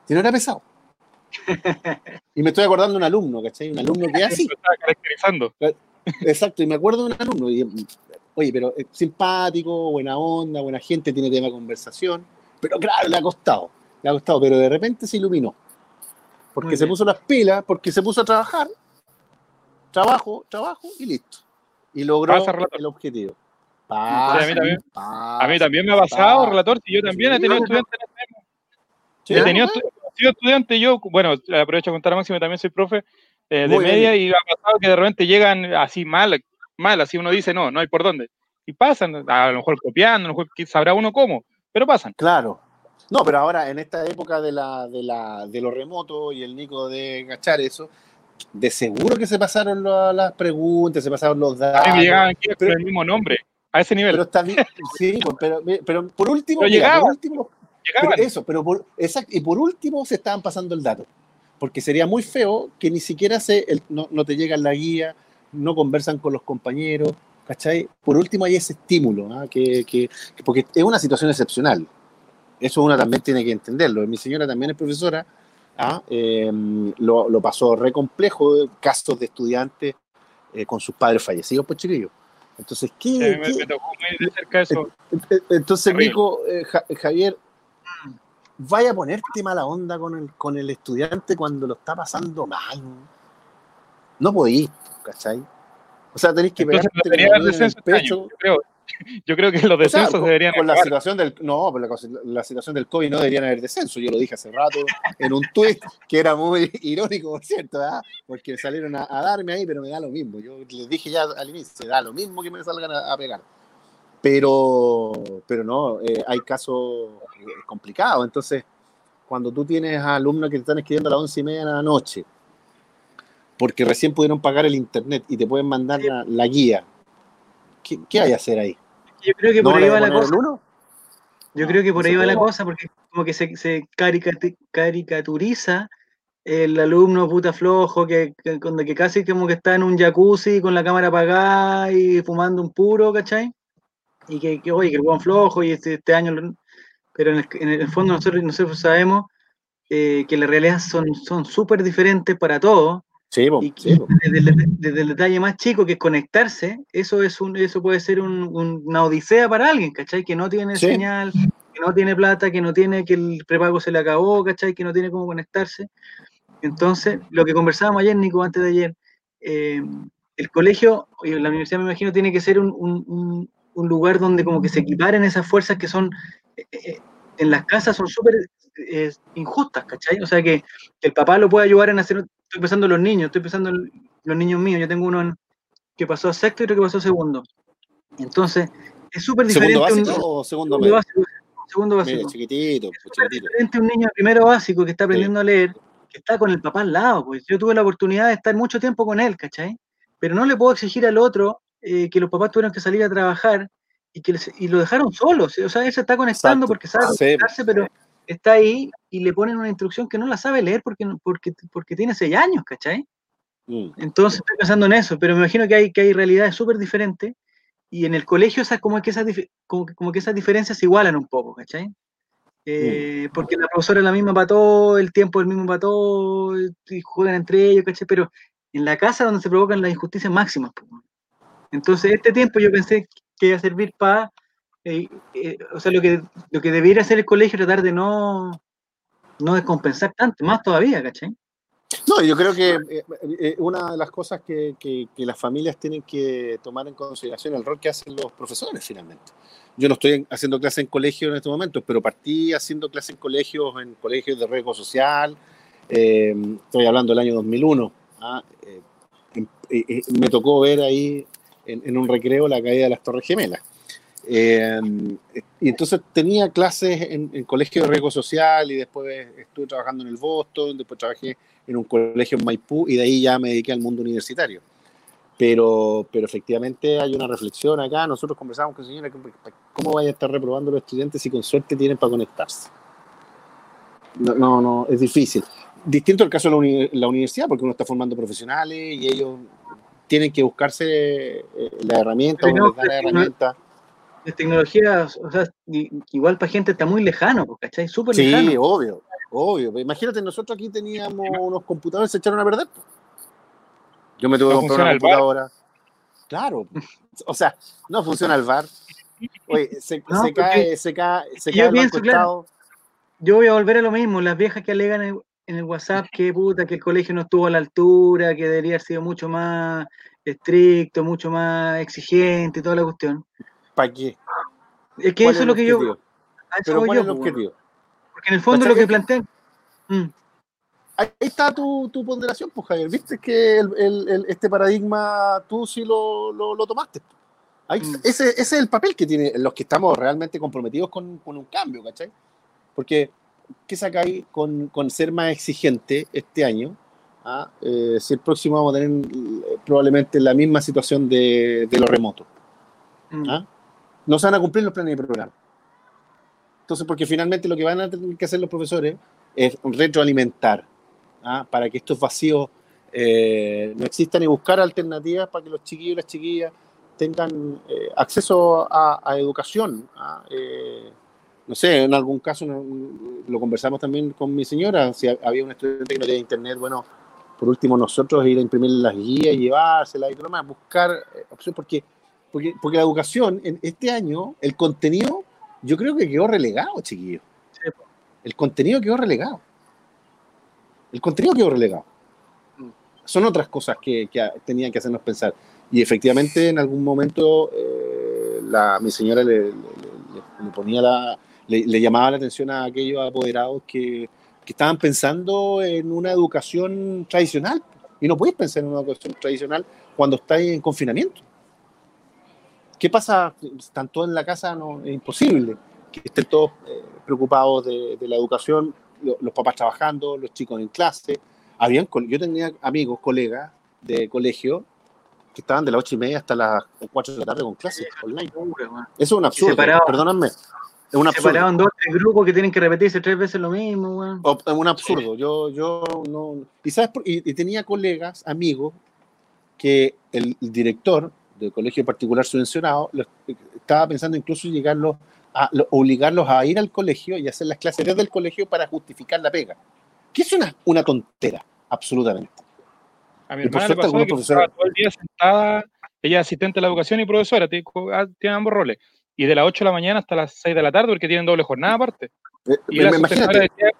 si no era pesado. y me estoy acordando de un alumno, ¿cachai? Un alumno que así. caracterizando. Exacto, y me acuerdo de un alumno. Y, oye, pero es simpático, buena onda, buena gente, tiene tema de conversación. Pero claro, le ha costado. Le ha costado, pero de repente se iluminó. Porque se puso las pilas, porque se puso a trabajar. Trabajo, trabajo y listo. Y logró el objetivo a, mí también, me ha pasado, relator, si yo también he tenido estudiantes en He tenido sido estudiante yo, bueno, aprovecho a contar a Máximo, también soy profe eh, de media y ha pasado que de repente llegan así mal, mal, así uno dice, no, no hay por dónde. Y pasan, a lo mejor copiando, a lo mejor sabrá uno cómo, pero pasan. Claro. No, pero ahora en esta época de, la, de, la, de lo remoto y el Nico de cachar eso, de seguro que se pasaron las preguntas, se pasaron los datos. me llegaban aquí con el mismo nombre a ese nivel. Pero está bien, sí, pues, pero, pero por último, pero por último eso, pero por, exacto, y por último se estaban pasando el dato, porque sería muy feo que ni siquiera se, no, no, te llega la guía, no conversan con los compañeros, ¿cachai? Por último hay ese estímulo, ¿ah? que, que, porque es una situación excepcional, eso una también tiene que entenderlo, mi señora también es profesora, ¿ah? em, lo, lo, pasó re complejo, casos de estudiantes eh, con sus padres fallecidos, pues chiquillos. Entonces, ¿qué? Entonces, dijo eh, Javier, vaya a ponerte mala onda con el, con el estudiante cuando lo está pasando mal. No podís, ¿cachai? O sea, tenéis que pegarte en el pecho. creo. Yo creo que los descensos deberían con la situación del no, pero la, situación del COVID no deberían haber descenso. Yo lo dije hace rato en un tweet que era muy irónico, por cierto, porque salieron a, darme ahí, pero me da lo mismo. Yo les dije ya al inicio, se da lo mismo que me salgan a, pegar. Pero, pero no, eh, hay casos eh, complicados. Entonces, cuando tú tienes a alumnos que te están escribiendo a las once y media de la noche, porque recién pudieron pagar el internet y te pueden mandar la guía ¿Qué, hay a hacer ahí? Yo creo que por ahí va la cosa. Yo creo que por ahí va la cosa, porque como que se, se caricaturiza el alumno puta flojo, que, que, que, casi como que está en un jacuzzi con la cámara apagada y fumando un puro, ¿cachai? Y que, que oye, que el buen flojo y este, este año... Pero en el, en el, fondo nosotros, nosotros sabemos eh, que las realidades son súper diferentes para todos Sí, desde, el, detalle más chico que es conectarse, eso es un, eso puede ser una odisea para alguien, ¿cachai? Que no tiene señal, que no tiene plata, que no tiene, que el prepago se le acabó, ¿cachai? Que no tiene cómo conectarse. Entonces, lo que conversábamos ayer, Nico, antes de ayer, eh, el colegio, la universidad me imagino, tiene que ser un, lugar donde como que se equiparen esas fuerzas que son, eh, eh, en las casas son súper injustas, ¿cachai? O sea, que, el papá lo puede ayudar en hacer estoy pensando en los niños, estoy pensando en los niños míos. Yo tengo uno que pasó a sexto y otro que pasó a segundo. Entonces, es súper diferente. ¿Segundo básico o segundo, básico? Segundo básico. chiquitito, es chiquitito. diferente un niño primero básico que está aprendiendo a leer, que está con el papá al lado. Pues yo tuve la oportunidad de estar mucho tiempo con él, ¿cachai? Pero no le puedo exigir al otro eh, que los papás tuvieron que salir a trabajar y que y lo dejaron solo. O sea, él se está conectando porque sabe conectarse, pero está ahí y le ponen una instrucción que no la sabe leer porque, porque, porque tiene seis años, ¿cachai? Mm. Entonces estoy pensando en eso, pero me imagino que hay, que hay realidades súper diferentes y en el colegio esas, como, que esas, como, como que esas diferencias se igualan un poco, ¿cachai? Eh, mm. porque la profesora es la misma para todo, el tiempo es el mismo para todo, y juegan entre ellos, ¿cachai? Pero en la casa donde se provocan las injusticias máximas. Entonces, este tiempo yo pensé que iba a servir para eh, eh, o sea, lo que, lo que debiera hacer el colegio es tratar de no, no descompensar tanto, más todavía, ¿cachai? No, yo creo que eh, una de las cosas que, que, las familias tienen que tomar en consideración el rol que hacen los profesores finalmente. Yo no estoy haciendo clase en colegio en este momento, pero partí haciendo clase en colegios, en colegios de riesgo social. estoy hablando del año 2001. ¿ah? me tocó ver ahí en, en, un recreo la caída de las Torres Gemelas. Eh, y entonces tenía clases en, en, colegio de riesgo social y después estuve trabajando en el Boston, después trabajé en un colegio en Maipú y de ahí ya me dediqué al mundo universitario. Pero, pero efectivamente hay una reflexión acá.Nosotros conversamos con señora, ¿cómo vaya a estar reprobando los estudiantes si con suerte tienen para conectarse? No, no, no es difícil. Distinto el caso de la, universidad, porque uno está formando profesionales y ellos tienen que buscarse eh, la herramienta, o les da la herramienta las tecnologías, o sea, igual para gente está muy lejano, pues, ¿cachai? Súper sí, lejano. Sí, obvio, obvio. Imagínate, nosotros aquí teníamos unos computadores se echaron a perder. Yo me tuve que comprar una computadora. Claro. O sea, no funciona el VAR. Oye, se, se cae, se cae, se cae yo pienso, claro, yo voy a volver a lo mismo, las viejas que alegan en, en el WhatsApp que puta, que el colegio no estuvo a la altura, que debería haber sido mucho más estricto, mucho más exigente y toda la cuestión. ¿Para qué? Es que eso es lo que yo. ¿Pero cuál es el objetivo? Porque en el fondo lo que plantean. Mm. Ahí está tu, tu, ponderación, pues Javier. Viste que el, el, este paradigma tú sí lo, lo, lo tomaste. Ahí, mm. ese, ese, es el papel que tienen los que estamos realmente comprometidos con, con un cambio, ¿cachai? Porque, ¿qué sacáis con, con ser más exigente este año? ¿Ah? Eh, si el próximo vamos a tener eh, probablemente la misma situación de, de lo remoto. Mm. No se van a cumplir los planes de programa. Entonces, porque finalmente lo que van a tener que hacer los profesores es retroalimentar ¿ah? para que estos vacíos eh, no existan y buscar alternativas para que los chiquillos y las chiquillas tengan eh, acceso a, a educación. ¿ah? Eh, no sé, en algún caso lo conversamos también con mi señora, si había un estudiante que no tenía internet, bueno, por último nosotros ir a imprimir las guías, llevárselas y todo buscar opciones, porque, porque, porque la educación en este año, el contenido, yo creo que quedó relegado, chiquillos. El contenido quedó relegado. El contenido quedó relegado. Mm. Son otras cosas que, que tenían que hacernos pensar. Y efectivamente, en algún momento, eh, la, mi señora le, le, ponía la, le, llamaba la atención a aquellos apoderados que, que, estaban pensando en una educación tradicional. Y no podéis pensar en una educación tradicional cuando estáis en confinamiento. ¿Qué pasa? Están todos en la casa, no, es imposible que estén todos eh, preocupados de, de la educación los papás trabajando, los chicos en clase. Habían, yo tenía amigos, colegas de colegio que estaban de las ocho y media hasta las 4 de la tarde con clases online. Eso es un absurdo, perdóname. Es un absurdo. Separaron dos tres grupos que tienen que repetirse tres veces lo mismo. Es un absurdo. Yo, yo no. Y, ¿sabes y, tenía colegas, amigos, que el, director del colegio particular subvencionado estaba pensando incluso llegarlos a obligarlos a ir al colegio y hacer las clases desde el colegio para justificar la pega. Que es una, una tontera, absolutamente. A mi hermana le pasó que todo el día sentada, ella es asistente de la educación y profesora, ah, tiene, ambos roles. Y de las 8 de la mañana hasta las 6 de la tarde, porque tienen doble jornada aparte. Eh, y, la sostenedora decía,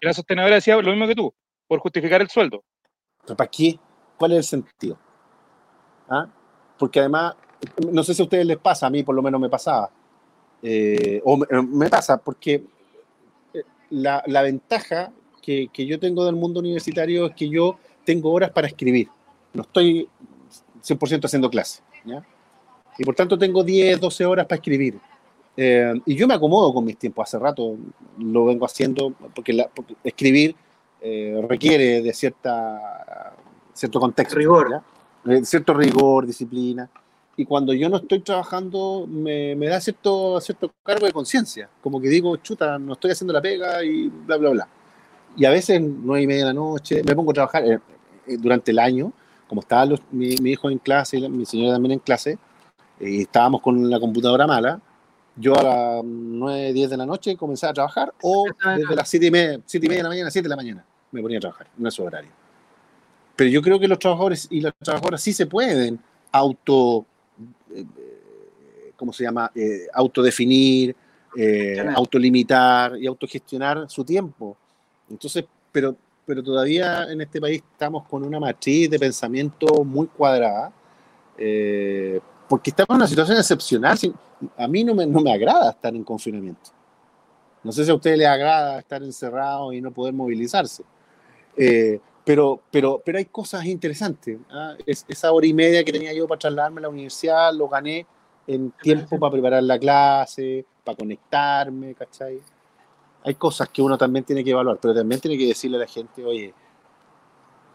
y la sostenedora decía lo mismo que tú, por justificar el sueldo. ¿Para qué? ¿Cuál es el sentido? ¿Ah? Porque además, no sé si a ustedes les pasa, a mí por lo menos me pasaba eh, o me, pasa porque eh, la, la ventaja que, que, yo tengo del mundo universitario es que yo tengo horas para escribir. No estoy 100% haciendo clase. ¿ya? Y por tanto tengo 10, 12 horas para escribir. Eh, y yo me acomodo con mis tiempos. Hace rato lo vengo haciendo porque, la, porque escribir requiere de cierta, cierto contexto. Rigor. Cierto rigor, disciplina y cuando yo no estoy trabajando me, me da cierto, cierto cargo de conciencia, como que digo, chuta, no estoy haciendo la pega y bla, bla, bla. Y a veces, nueve y media de la noche, me pongo a trabajar eh, eh, durante el año, como estaba mi, mi, hijo en clase y mi señora también en clase, eh, y estábamos con la computadora mala, yo a las 9, 10 de la noche comenzaba a trabajar, o desde las 7 y media, siete y media de la mañana, 7 de la mañana, me ponía a trabajar, no es horario. Pero yo creo que los trabajadores y las trabajadoras sí se pueden auto eh, ¿cómo se llama? Eh, autodefinir, eh, autolimitar y autogestionar su tiempo. Entonces, pero, pero todavía en este país estamos con una matriz de pensamiento muy cuadrada, porque estamos en una situación excepcional. A mí no me, no me agrada estar en confinamiento. No sé si a usted le agrada estar encerrado y no poder movilizarse. Pero, pero, pero hay cosas interesantes. ¿ah? Es, esa hora y media que tenía yo para trasladarme a la universidad, lo gané en tiempo para preparar la clase, para conectarme, ¿cachai? Hay cosas que uno también tiene que evaluar, pero también tiene que decirle a la gente, oye,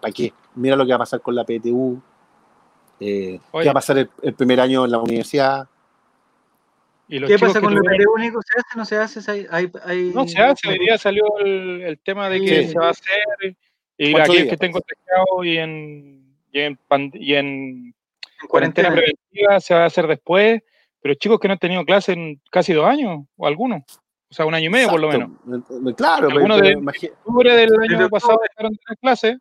¿para qué? Mira lo que va a pasar con la PTU, eh, qué va a pasar el, primer año en la universidad. ¿Qué pasa con la PTU único? ¿Se hace o no se hace? Hay, hay... No se hace, hoy día salió el, el tema de que se va a hacer y aquí que tengo testeado y en, y en, y en cuarentena preventiva se va a hacer después, pero chicos que no han tenido clase en casi dos años, o algunos. O sea, un año y medio por lo menos. Claro, Algunos de octubre del año pasado dejaron de tener clases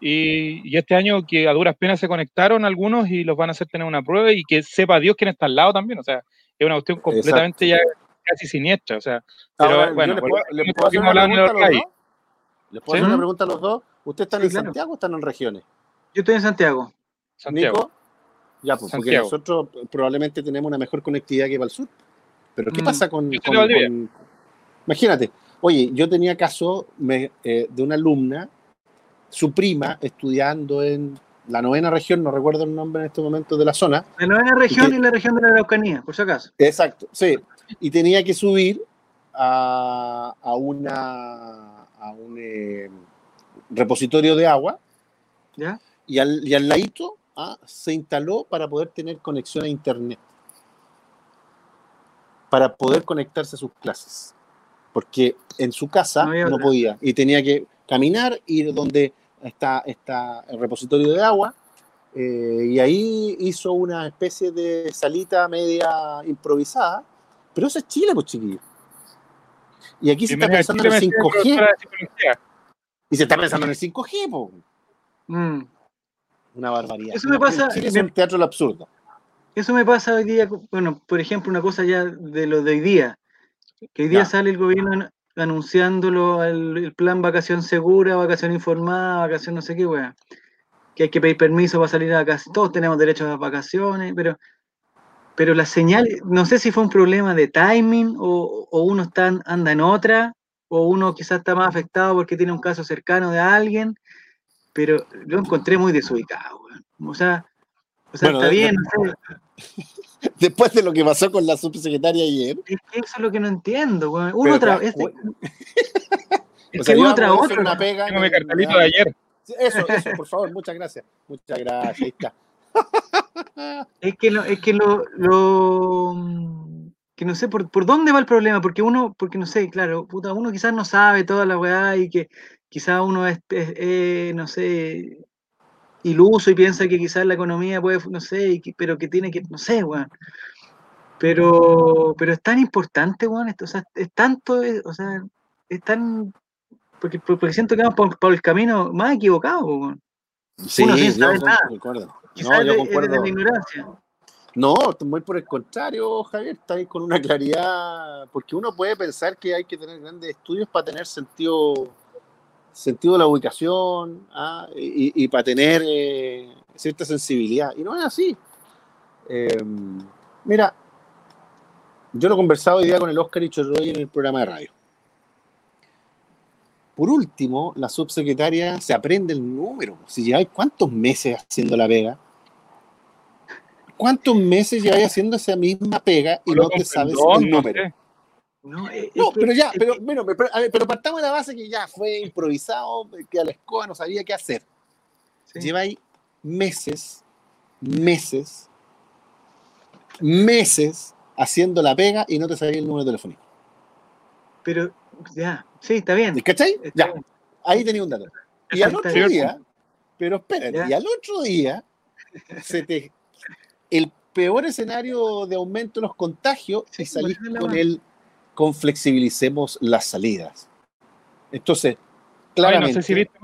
y, y, este año que a duras penas se conectaron algunos y los van a hacer tener una prueba y que sepa Dios quién está al lado también. O sea, es una cuestión completamente ya casi siniestra. O sea, pero bueno, ¿le puedo, ¿le puedo hacer una pregunta dos? ¿Les puedo hacer una pregunta a los dos? ¿Ustedes están Sí, en claro. Santiago o están en regiones? Yo estoy en Santiago. Santiago. Nico, ya, pues, porque nosotros probablemente tenemos una mejor conectividad que para el sur. Pero ¿qué Mm. pasa con, Imagínate, oye, yo tenía caso me- eh, de una alumna, su prima, estudiando en la novena región, no recuerdo el nombre en este momento de la zona. La novena región y la región de la Araucanía, por si acaso. Exacto, sí. Y tenía que subir a, a una a un eh, repositorio de agua ¿Ya? y al, y al ladito ah, se instaló para poder tener conexión a internet. Para poder conectarse a sus clases. Porque en su casa No podía. Y tenía que caminar, ir donde está, está el repositorio de agua. eh, y ahí hizo una especie de salita media improvisada. Pero eso es Chile, pues chiquillos. Y aquí se está pensando en el Chile, me decía 5G. la profesora de psicología. Y se está pensando en el 5G, pues. Mm. Una barbaridad. Eso me pasa- Chile es un teatro del absurdo. Eso me pasa hoy día, bueno, por ejemplo, una cosa ya de lo de hoy día, que hoy día Ya. sale el gobierno an- anunciándolo el, el plan vacación segura, vacación informada, vacación no sé qué, weá. Que hay que pedir permiso para salir a vacaciones, todos tenemos derecho a vacaciones, pero, pero la señal, no sé si fue un problema de timing o, o uno está, anda en otra, o uno quizás está más afectado porque tiene un caso cercano de alguien, pero lo encontré muy desubicado, weón. O sea, o sea, Bueno, está de- bien, no sé, Después de lo que pasó con la subsecretaria ayer. Es que eso es lo que no entiendo, weón. Uno Pero tra- te- este- es o sea, que uno tras otro. una pega. Tengo mi cartelito de ayer. Eso, eso, por favor, muchas gracias. Muchas gracias, ahí está. Es que lo, es que lo, lo- que no sé por, por dónde va el problema, porque uno, porque no sé, claro, puta, uno quizás no sabe toda la weá y que quizás uno es, es- es, no sé, iluso y piensa que quizás la economía puede, no sé, y que- pero que tiene que, no sé, weón. Pero, pero es tan importante, weón, esto, o sea, es tanto, eh, o sea, es tan, porque, porque siento que vamos por, por el camino más equivocado, weón. Sí, Uno sin saber nada. Quizás No, yo de- de concuerdo. ignorancia. No, muy por el contrario, Javier, está ahí con una claridad, porque uno puede pensar que hay que tener grandes estudios para tener sentido, sentido de la ubicación ah, y, y para tener eh, cierta sensibilidad. Y no es así. Eh, mira, yo lo he conversado hoy día con el Oscar y Chorroy en el programa de radio. Por último, la subsecretaria se aprende el número. Si lleváis cuántos meses haciendo la pega, ¿Cuántos meses lleváis haciendo esa misma pega y no te sabes Perdón, el número? No, es- pero ya, pero, bueno, pero, a ver, pero partamos de la base que ya fue improvisado, que a la escoba no sabía qué hacer. sí. Lleváis meses, meses, meses haciendo la pega y no te sabía el número telefónico. Pero, ya, sí, está bien. ¿Cachai? está Ya, bien. ahí tenía un dato. Y al otro bien. día, pero espérate, Ya. y al otro día, se te, el peor escenario de aumento de los contagios Sí, es la con el con flexibilicemos las salidas. Entonces, Ay, claramente, no sé si viste,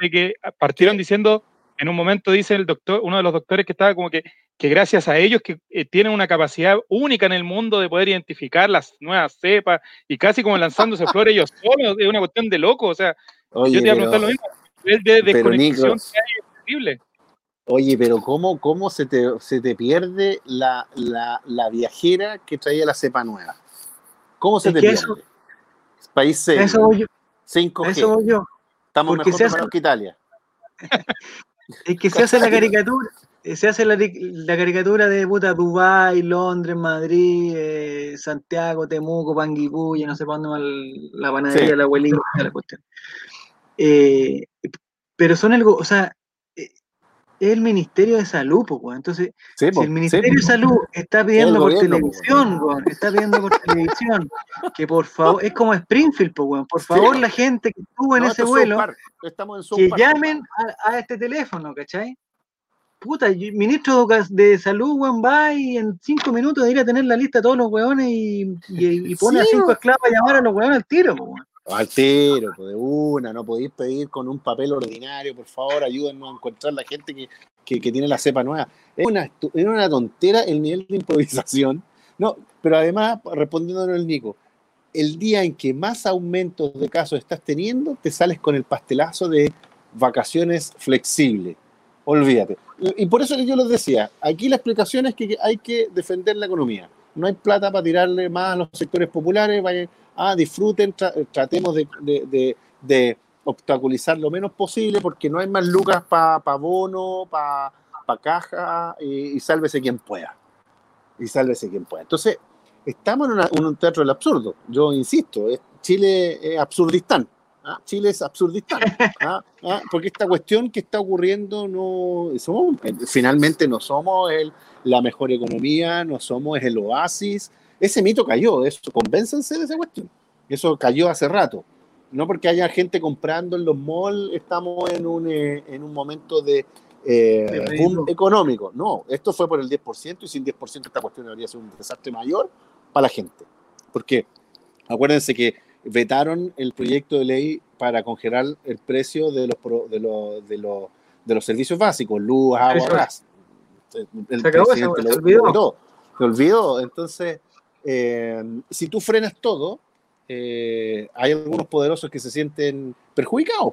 de que partieron diciendo, en un momento dice el doctor, uno de los doctores que estaba como que, que gracias a ellos que eh, tienen una capacidad única en el mundo de poder identificar las nuevas cepas y casi como lanzándose flores ellos solos, es una cuestión de loco, o sea, oye, yo te iba a preguntar lo mismo, el de desconexión que hay es terrible. Oye, pero ¿cómo, cómo se, te, se te pierde la, la, la viajera que traía la cepa nueva? ¿Cómo se Es te pierde? eso- País A serio, eso voy yo. a 5G, eso voy yo. estamos porque mejor hace- que Italia. Es que se hace la caricatura, eh, se hace la, la caricatura de puta Dubái, Londres, Madrid, eh, Santiago, Temuco, Panguipulli, no sé para dónde va la panadería, Sí. la abuelita, la cuestión. Eh, pero son algo, o sea, es el Ministerio de Salud, pues, weón. Entonces, Sí, si po, el Ministerio po. de Salud está pidiendo por gobierno, po, televisión, weón, está pidiendo por televisión, que por favor, es como Springfield, pues, weón, por favor, po. la gente que estuvo en No, ese vuelo, Estamos en que llamen a, a este teléfono, ¿cachai? puta, ministro de salud, weón, va y en cinco minutos debería tener la lista de todos los weones y, y, pone a cinco esclavos a llamar a los weones al tiro, weón. Al tiro, de una, no podéis pedir con un papel ordinario, por favor, ayúdennos a encontrar la gente que, que, tiene la cepa nueva. Es una, es una tontera el nivel de improvisación. No, pero además, respondiendo al Nico, el día en que más aumentos de casos estás teniendo, te sales con el pastelazo de vacaciones flexibles. Olvídate. Y por eso yo les decía, aquí la explicación es que hay que defender la economía. No hay plata para tirarle más a los sectores populares, ah, disfruten, tratemos de, obstaculizar lo menos posible porque no hay más lucas para pa bono, para pa caja y, sálvese quien pueda. Y sálvese quien pueda. Entonces, estamos en, un teatro del absurdo. Yo insisto, Chile es absurdistán. ¿ah? Chile es absurdistán. ¿ah? ¿Ah? Porque esta cuestión que está ocurriendo no somos, finalmente no somos el, la mejor economía, no somos el oasis, ese mito cayó, eso, convéncense de esa cuestión. Eso cayó hace rato. No porque haya gente comprando en los malls, estamos en un, eh, en un momento de eh, boom económico. No, esto fue por el 10% y sin 10% esta cuestión debería ser un desastre mayor para la gente. Porque acuérdense que vetaron el proyecto de ley para congelar el precio de los, de los, de los, de los servicios básicos, luz, agua, gas. El se acabó, se, olvidó. Se olvidó. Entonces, eh, si tú frenas todo, eh, hay algunos poderosos que se sienten perjudicados.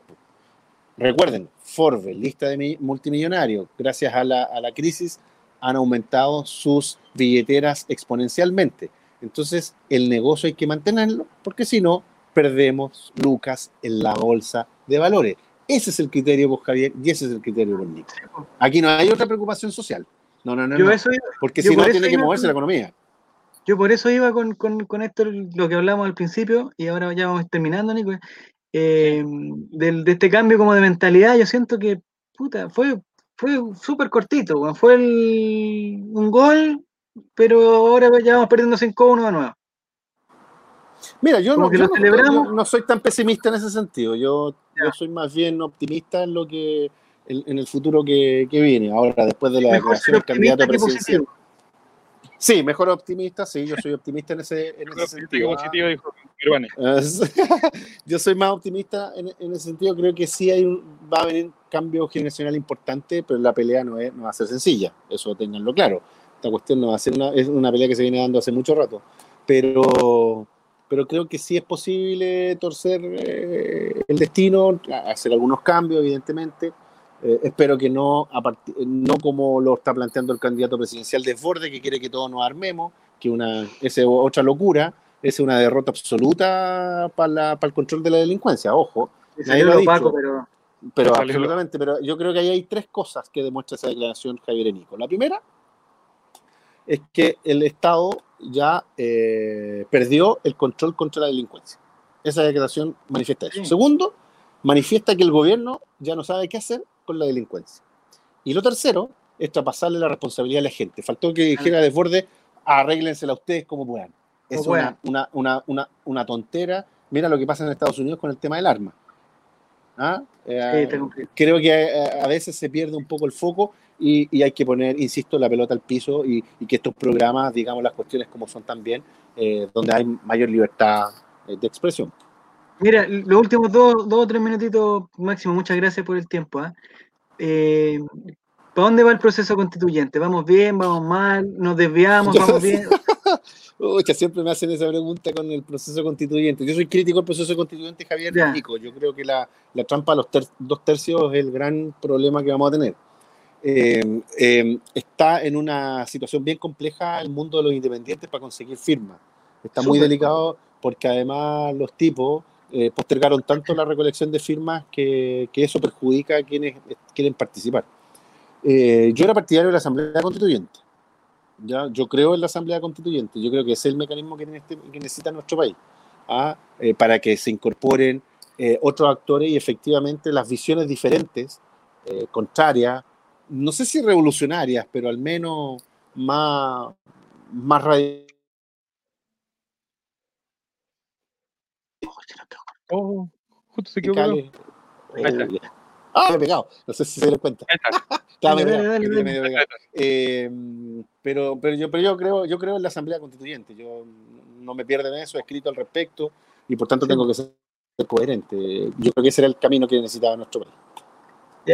Recuerden, Forbes, lista de multimillonarios, gracias a la, a la crisis han aumentado sus billeteras exponencialmente. Entonces, el negocio hay que mantenerlo, porque si no, perdemos lucas en la bolsa de valores. Ese es el criterio, vos, Javier, y ese es el criterio, Nico. Aquí no hay otra preocupación social. No, no, no. no. porque si no, tiene que moverse la economía. Yo por eso iba con, con, esto, lo que hablamos al principio, y ahora ya vamos terminando, Nico, eh, de este cambio como de mentalidad, yo siento que, puta, fue, fue súper cortito, fue un gol, pero ahora ya vamos perdiendo 5-1 de nuevo. Mira, yo, no, no, soy tan pesimista en ese sentido, yo, yo soy más bien optimista en lo que en, el futuro que, que, viene, ahora después de la declaración del candidato presidencial. Sí, mejor optimista, sí, yo soy optimista en ese, en ese sentido. Positivo, dijo yo soy más optimista en, en, ese sentido, creo que sí hay un, va a venir un cambio generacional importante, pero la pelea no, es, no va a ser sencilla, eso tenganlo claro. Esta cuestión no va a ser una, es una pelea que se viene dando hace mucho rato, pero, pero creo que sí es posible torcer eh, el destino, hacer algunos cambios, evidentemente eh, espero que no, no como lo está planteando el candidato presidencial Desborde, que quiere que todos nos armemos, que una, esa es otra locura, es una derrota absoluta para, para el control de la delincuencia, ojo. pero, pero absolutamente, pero yo creo que ahí hay tres cosas que demuestra esa declaración Javier Enico. La primera es que el Estado ya eh, perdió el control contra la delincuencia. Esa declaración manifiesta eso. Segundo, manifiesta que el gobierno ya no sabe qué hacer con la delincuencia. Y lo tercero es traspasarle la responsabilidad a la gente. Faltó que dijera desborde, arréglensela ustedes como puedan. Es una, una, una, una, tontera. Mira lo que pasa en Estados Unidos con el tema del arma. ¿Ah? Eh, creo que eh, a, veces se pierde un poco el foco y, y hay que poner, insisto, la pelota al piso y, y, que estos programas, digamos, las cuestiones como son también, eh, donde hay mayor libertad de expresión. Mira, los últimos dos, dos o tres minutitos máximo, muchas gracias por el tiempo. ¿ah? Eh, ¿Para dónde va el proceso constituyente? ¿Vamos bien? ¿Vamos mal? ¿Nos desviamos? ¿Vamos bien? Uy, siempre me hacen esa pregunta con el proceso constituyente. Yo soy crítico del proceso constituyente, Javier Rico. Yo creo que la, la trampa a los dos tercios es el gran problema que vamos a tener. Eh, eh, está en una situación bien compleja el mundo de los independientes para conseguir firmas. Está muy delicado porque además los tipos eh, postergaron tanto la recolección de firmas que, que eso perjudica a quienes quieren participar. Eh, yo era partidario de la Asamblea Constituyente. ¿ya? Yo creo en la Asamblea Constituyente. Yo creo que es el mecanismo que, este, necesita nuestro país ¿ah? eh, para que se incorporen otros actores y efectivamente las visiones diferentes, contrarias, no sé si revolucionarias, pero al menos más, más radicales Oh, justo se. Oh, ah, me he pegado. No sé si se dieron cuenta. eh, pero, pero, yo, pero yo, creo, yo creo en la Asamblea Constituyente. Yo no me pierdo en eso, he escrito al respecto y por tanto tengo que ser coherente. Yo creo que ese era el camino que necesitaba nuestro país.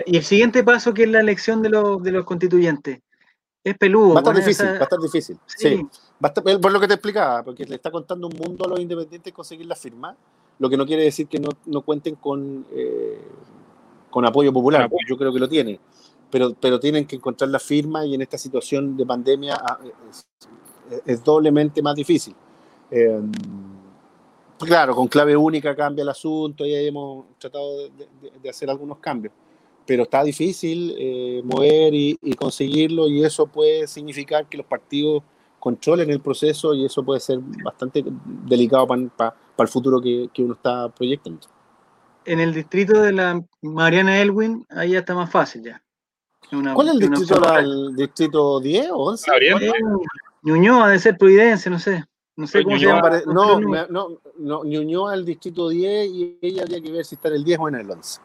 Y el siguiente paso, que es la elección de los, de los constituyentes, es peludo. Va a estar difícil, va a estar difícil. Sí. por lo que te explicaba, porque le está contando un mundo a los independientes conseguir la firma, lo que no quiere decir que no, no cuenten con, eh, con apoyo popular. Yo creo que lo tiene. Pero, pero tienen que encontrar la firma y en esta situación de pandemia ah, es, doblemente más difícil. Eh, claro, con clave única cambia el asunto y ahí hemos tratado de hacer algunos cambios pero está difícil eh, mover y, conseguirlo y eso puede significar que los partidos controlen el proceso y eso puede ser bastante delicado para el futuro que, uno está proyectando. En el distrito de la Mariana Elwin, ahí ya está más fácil ya. ¿Cuál es el distrito? ¿El distrito 10 o 11? Ñuñoa, de ser Providencia, no sé. No sé cómo se llama. No, no, no, Ñuñoa el distrito 10 y ella habría que ver si está en el 10 o en el 11.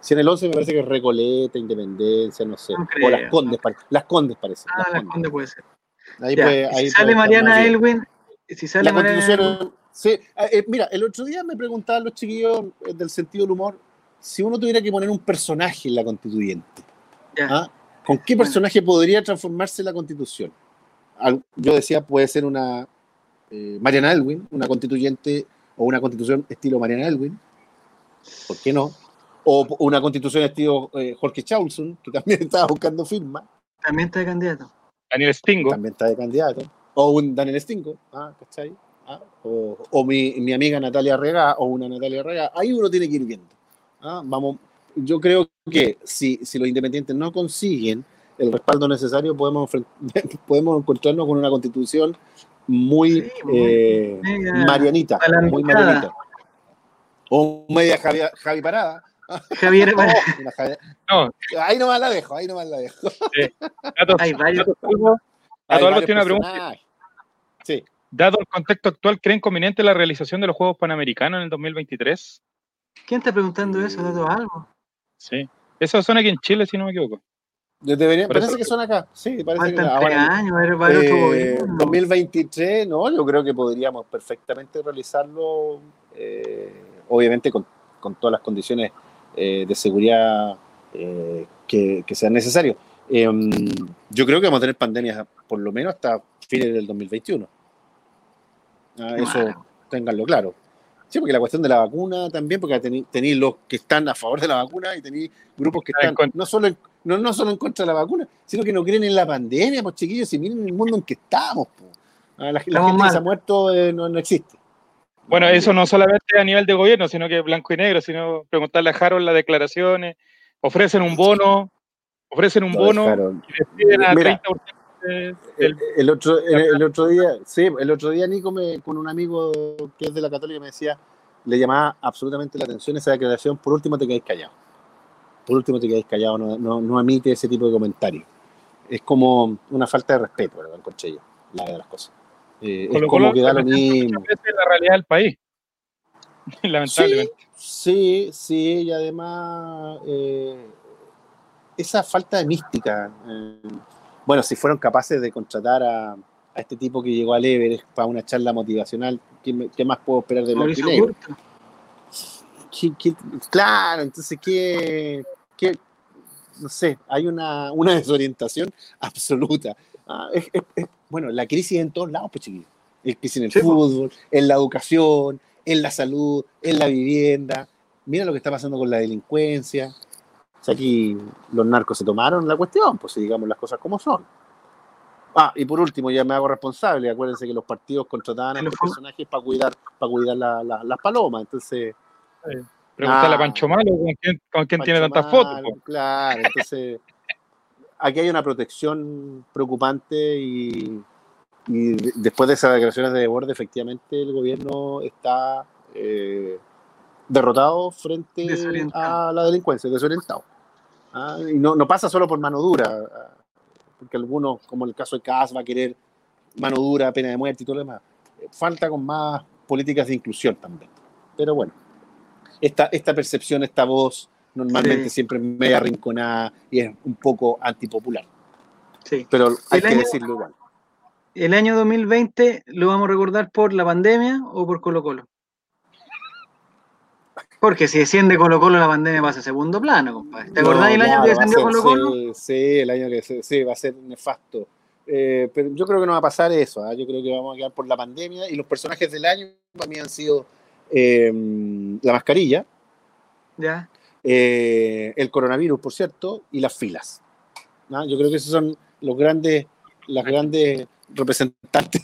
Si en el 11 me parece que es Recoleta, Independencia, no sé. o Las Condes, las Condes parece. Ah, las, Condes. puede ser. Ahí puede, ahí si sale Mariana Elwin, si sale Mariana Sí, eh, eh, mira, el otro día me preguntaban los chiquillos eh, del sentido del humor si uno tuviera que poner un personaje en la constituyente. ¿ah? ¿Con qué personaje podría transformarse la constitución? Yo decía, puede ser una Mariana Elwin, una constituyente o una constitución estilo Mariana Elwin. ¿Por qué no? O una constitución estilo eh, Jorge Chaulson, que también estaba buscando firma. También está de candidato. Daniel Stingo. También está de candidato. O un Daniel Stingo, ah, ¿cachai? Ah, o, o mi, mi, amiga Natalia Rega o una Natalia Rega. Ahí uno tiene que ir viendo. Ah, vamos, yo creo que si, si los independientes no consiguen el respaldo necesario, podemos, podemos encontrarnos con una constitución muy, eh, marianita. Muy marianita. O media Javi, Javi Parada Javier. no, Ahí nomás la dejo, ahí nomás la dejo. Hay varios. Dado tiene una pregunta. Sí. Dado el contexto actual, ¿creen conveniente la realización de los Juegos Panamericanos en el 2023? ¿Quién está preguntando eso? ¿Dado algo? Sí. Eso son aquí en Chile, si no me equivoco. Debería, parece que son acá, sí, parece que ahora, años, eh, 2023, no, yo creo que podríamos perfectamente realizarlo, eh, obviamente con, con, todas las condiciones eh, de seguridad eh, que, sean necesarios. Em, yo creo que vamos a tener pandemias por lo menos hasta fines del 2021. Ah, eso tenganlo claro. Sí, porque la cuestión de la vacuna también, porque tenéis los que están a favor de la vacuna y tenéis grupos que están no solo, en, no, no solo en contra de la vacuna, sino que no creen en la pandemia, pues chiquillos, y miren el mundo en que estamos. Ah, la, gente que se ha muerto eh, no, no existe. Bueno, eso no solamente a nivel de gobierno, sino que blanco y negro, sino preguntarle a Harold las declaraciones, ofrecen un bono, ofrecen un bono y despiden a 30% el, otro, el, otro día, sí, el otro día Nico me, con un amigo que es de la Católica me decía, le llamaba absolutamente la atención esa declaración, por último te quedáis callado. Por último te quedáis callado, no, no, no emite ese tipo de comentarios. Es como una falta de respeto, ¿verdad? Yo, la de las cosas. Eh, es como que da lo mismo. la realidad del país, lamentablemente. Sí, sí, y además eh, esa falta de mística. Eh, bueno, si fueron capaces de contratar a, este tipo que llegó al Everest para una charla motivacional, ¿qué, más puedo esperar de Blanco claro, entonces, ¿qué, ¿qué, no sé, hay una, una desorientación absoluta. Ah, bueno, la crisis en todos lados, pues chiquillos. El crisis en el fútbol, en la educación, en la salud, en la vivienda. Mira lo que está pasando con la delincuencia. O sea, aquí los narcos se tomaron la cuestión, pues si digamos las cosas como son. Ah, y por último, ya me hago responsable. Acuérdense que los partidos contrataban a los personajes para cuidar, para cuidar las palomas. Entonces. Preguntarle a Pancho Malo con quién, tiene tantas fotos. Claro, entonces aquí hay una protección preocupante y, después de esas declaraciones de borde, efectivamente el gobierno está eh, derrotado frente a la delincuencia, desorientado. ¿ah? Y no, no, pasa solo por mano dura, porque algunos, como el caso de Cas, va a querer mano dura, pena de muerte y todo lo demás. Falta con más políticas de inclusión también. Pero bueno, esta, esta percepción, esta voz normalmente Sí. siempre media arrinconada y es un poco antipopular. Sí. Pero hay El que año- decirlo igual. ¿El año 2020 lo vamos a recordar por la pandemia o por Colo Colo? Porque si desciende Colo Colo, la pandemia pasa a segundo plano, compadre. ¿Te acordás No, el año claro, que descendió ser- Colo Colo? Sí, sí, el año que sí, va a ser nefasto. Eh, pero yo creo que no va a pasar eso. ¿ah? Yo creo que vamos a quedar por la pandemia y los personajes del año para mí han sido eh, la mascarilla, Ya. Eh, el coronavirus, por cierto, y las filas. ¿no? Yo creo que esos son los grandes, las grandes representantes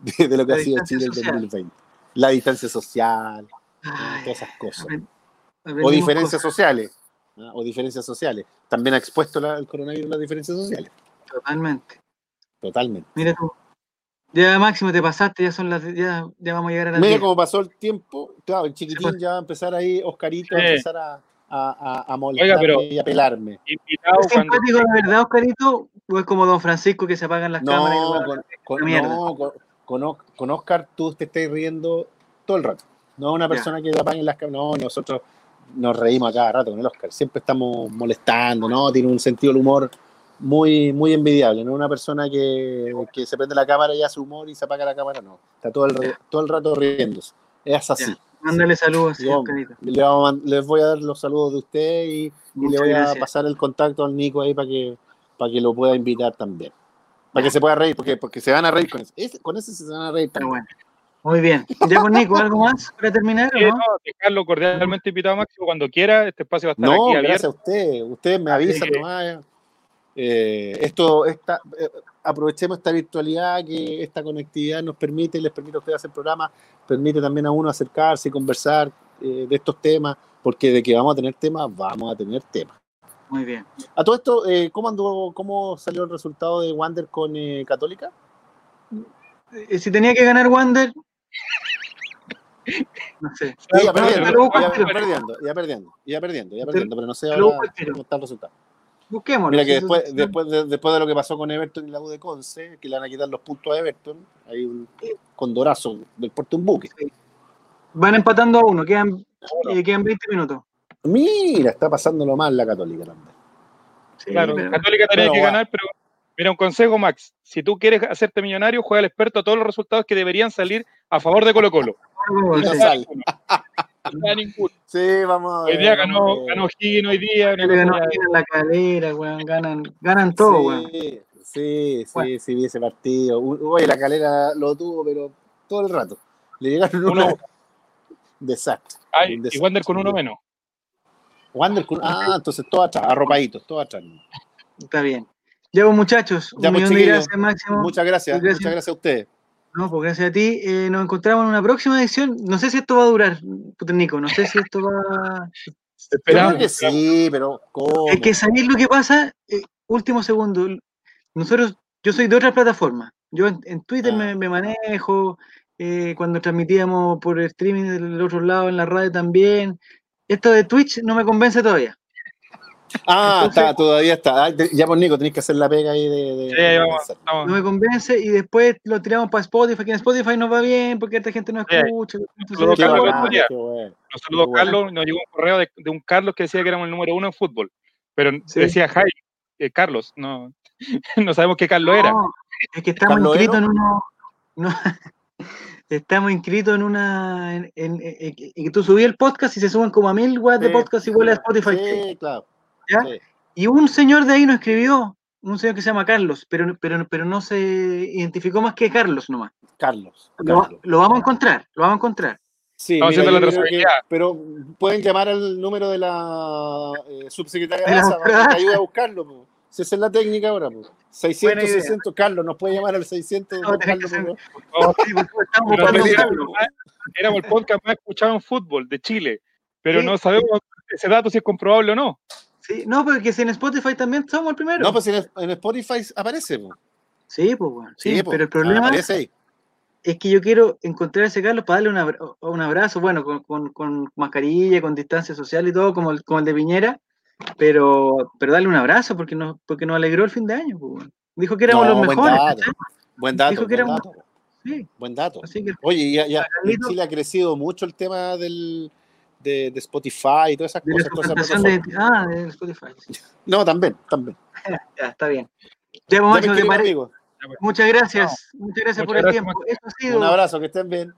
de, de lo que La ha sido Chile en social. 2020. La distancia social. Ay, todas esas cosas. O diferencias cosas. sociales. ¿no? O diferencias sociales. También ha expuesto la- el coronavirus las diferencias sociales. Totalmente. Totalmente. Mira tú. Ya Máximo te pasaste, ya son las ya, ya vamos a llegar a las Mira 10. cómo pasó el tiempo. Claro, el chiquitín ya va a empezar ahí, Oscarito, a Sí. empezar a, a, a, a molestarme y a pelarme. Invitado ¿Es cuando simpático de verdad, Oscarito? ¿O es como Don Francisco que se apagan las cámaras? y No, bueno, con, con- no, con, con Os- con Oscar tú te estás riendo todo el rato. No una persona que te apague las cámaras. No, nosotros nos reímos a cada rato con el Oscar. Siempre estamos molestando, ¿no? Tiene un sentido del humor muy, muy envidiable. No una persona que, que se prende la cámara y hace humor y se apaga la cámara, no. Está todo el, todo el rato riéndose. Es así. Ya. Mándale saludos, Oscarito. Le vamos a man- les voy a dar los saludos de usted y, y le voy a gracias. pasar el contacto al Nico ahí para que, para que lo pueda invitar también. Para que se pueda reír, porque, porque se van a reír con ese. Ese- con ese se van a reír Está también. bueno. Muy bien. Ya con Nico, ¿algo más para terminar? Sí, no? no, dejarlo cordialmente invitado Máximo cuando quiera. Este espacio va a estar No, aquí gracias abierto. a usted. Ustedes me avisan Sí. nomás. Eh, esto, esta, eh, aprovechemos esta virtualidad que esta conectividad nos permite, les permite a ustedes hacer programas, permite también a uno acercarse y conversar eh, de estos temas, porque de que vamos a tener temas, vamos a tener temas. Muy bien. A todo esto, eh, ¿cómo, anduvo, ¿cómo salió el resultado de Wander con eh, Católica? Si tenía que ganar Wander, no sé. Ya perdiendo, ya perdiendo, ya perdiendo, ya perdiendo, pero no sé ahora cómo está el resultado. Busquémoslo. Mira que después, después, de, después de lo que pasó con Everton y la U de Conce, que le van a quitar los puntos a Everton, hay un condorazo del puerto un buque. Van empatando a uno, quedan, eh, quedan 20 minutos. Mira, está pasándolo mal la Católica también. Sí, Claro, pero- Católica tenía que va. ganar, pero mira, un consejo, Max. Si tú quieres hacerte millonario, juega al experto a todos los resultados que deberían salir a favor de Colo Colo. No. No da ninguno. Sí, vamos a Hoy día ganó, a ganó Higgins hoy día. Le ganó a la calera, weón. Ganan, ganan todo, weón. Sí, sí, sí, Bueno. sí, vi ese partido. Oye, la calera lo tuvo, pero todo el rato. Le llegaron uno. Uno. Desastre. Ay, un y. Wander con uno menos. Wander con- Ah, entonces todo atrás, arropaditos, todo atrás. Está bien. Ya, pues, muchachos, Ya, un pues, millón de chiquillos, gracias, Máximo. Muchas gracias, Gracias. muchas gracias a ustedes. No, pues gracias a ti. Eh, nos encontramos en una próxima edición. No sé si esto va a durar, Nico. No sé si esto va. Esperamos. que sí, pero ¿cómo? Es que sabéis lo que pasa. Eh, último segundo. Nosotros, yo soy de otra plataforma. Yo en, en Twitter Ah. me, me manejo. eh, cuando transmitíamos por streaming del otro lado en la radio también. Esto de Twitch no me convence todavía. Ah, Entonces- está, todavía está. Te- ya por Nico, tenés que hacer la pega ahí de. de- Sí, de vamos, pensar. vamos. No me convence y después lo tiramos para Spotify, que en Spotify nos va bien porque esta gente no Sí. escucha. entonces- Saludos, Qué Carlos, qué bueno. Nos saludó Qué bueno. Carlos, nos llegó un correo de, de un Carlos que decía que éramos el número uno en fútbol. Pero Sí. decía Jai, eh, Carlos, no, no sabemos qué Carlos era. Es que estamos ¿Carlos inscritos en uno. no, estamos inscritos en una. En, en- en- en que tú subí el podcast y se suben como a mil weas de podcast igual a Spotify. Sí, claro. ¿Ya? Sí. Y un señor de ahí nos escribió, un señor que se llama Carlos, pero, pero, pero no se identificó más que Carlos nomás. Carlos. Lo, Carlos. lo vamos a encontrar, lo vamos a encontrar. Sí, Estamos mira, haciendo la que- pero pueden llamar al número de la eh, subsecretaria De la Daza para que te ayude a buscarlo. po. Si esa es la técnica ahora. po. 600, Buena idea. 600, Carlos, nos puede llamar al 600. No, Carlos. Oh, pues, estamos pero buscando pedí- un éramos, Carlos. éramos el podcast más escuchado en fútbol de Chile, pero Sí. no sabemos ese dato si es comprobable o no. Sí, no, porque si en Spotify también somos el primero. No, pues en, en Spotify aparece. po. Sí, pues bueno. Sí, po. pero el problema es que yo quiero encontrar a ese Carlos para darle un, abra- un abrazo, bueno, con, con- con mascarilla, con distancia social y todo, como el, como el de Piñera, pero, pero darle un abrazo porque nos, porque nos alegró el fin de año. bueno. Dijo que éramos No, los buen mejores. dato. Buen dato. Dijo que buen éramos- dato. Sí, Buen dato. así que Oye, ya, ya en. Chile ha crecido mucho el tema del, de, Spotify y todas esas cosas. De, ah, de Spotify. No, también, también. ya, está bien. Ya, Muchas gracias. Muchas gracias por el tiempo. Un abrazo, que estén bien.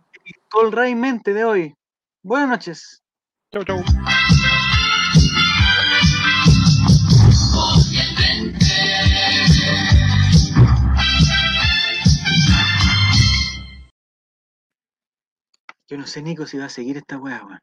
El Mente de hoy. Buenas noches. Chau, chau. Yo no sé, Nico, si va a seguir esta weá, weón.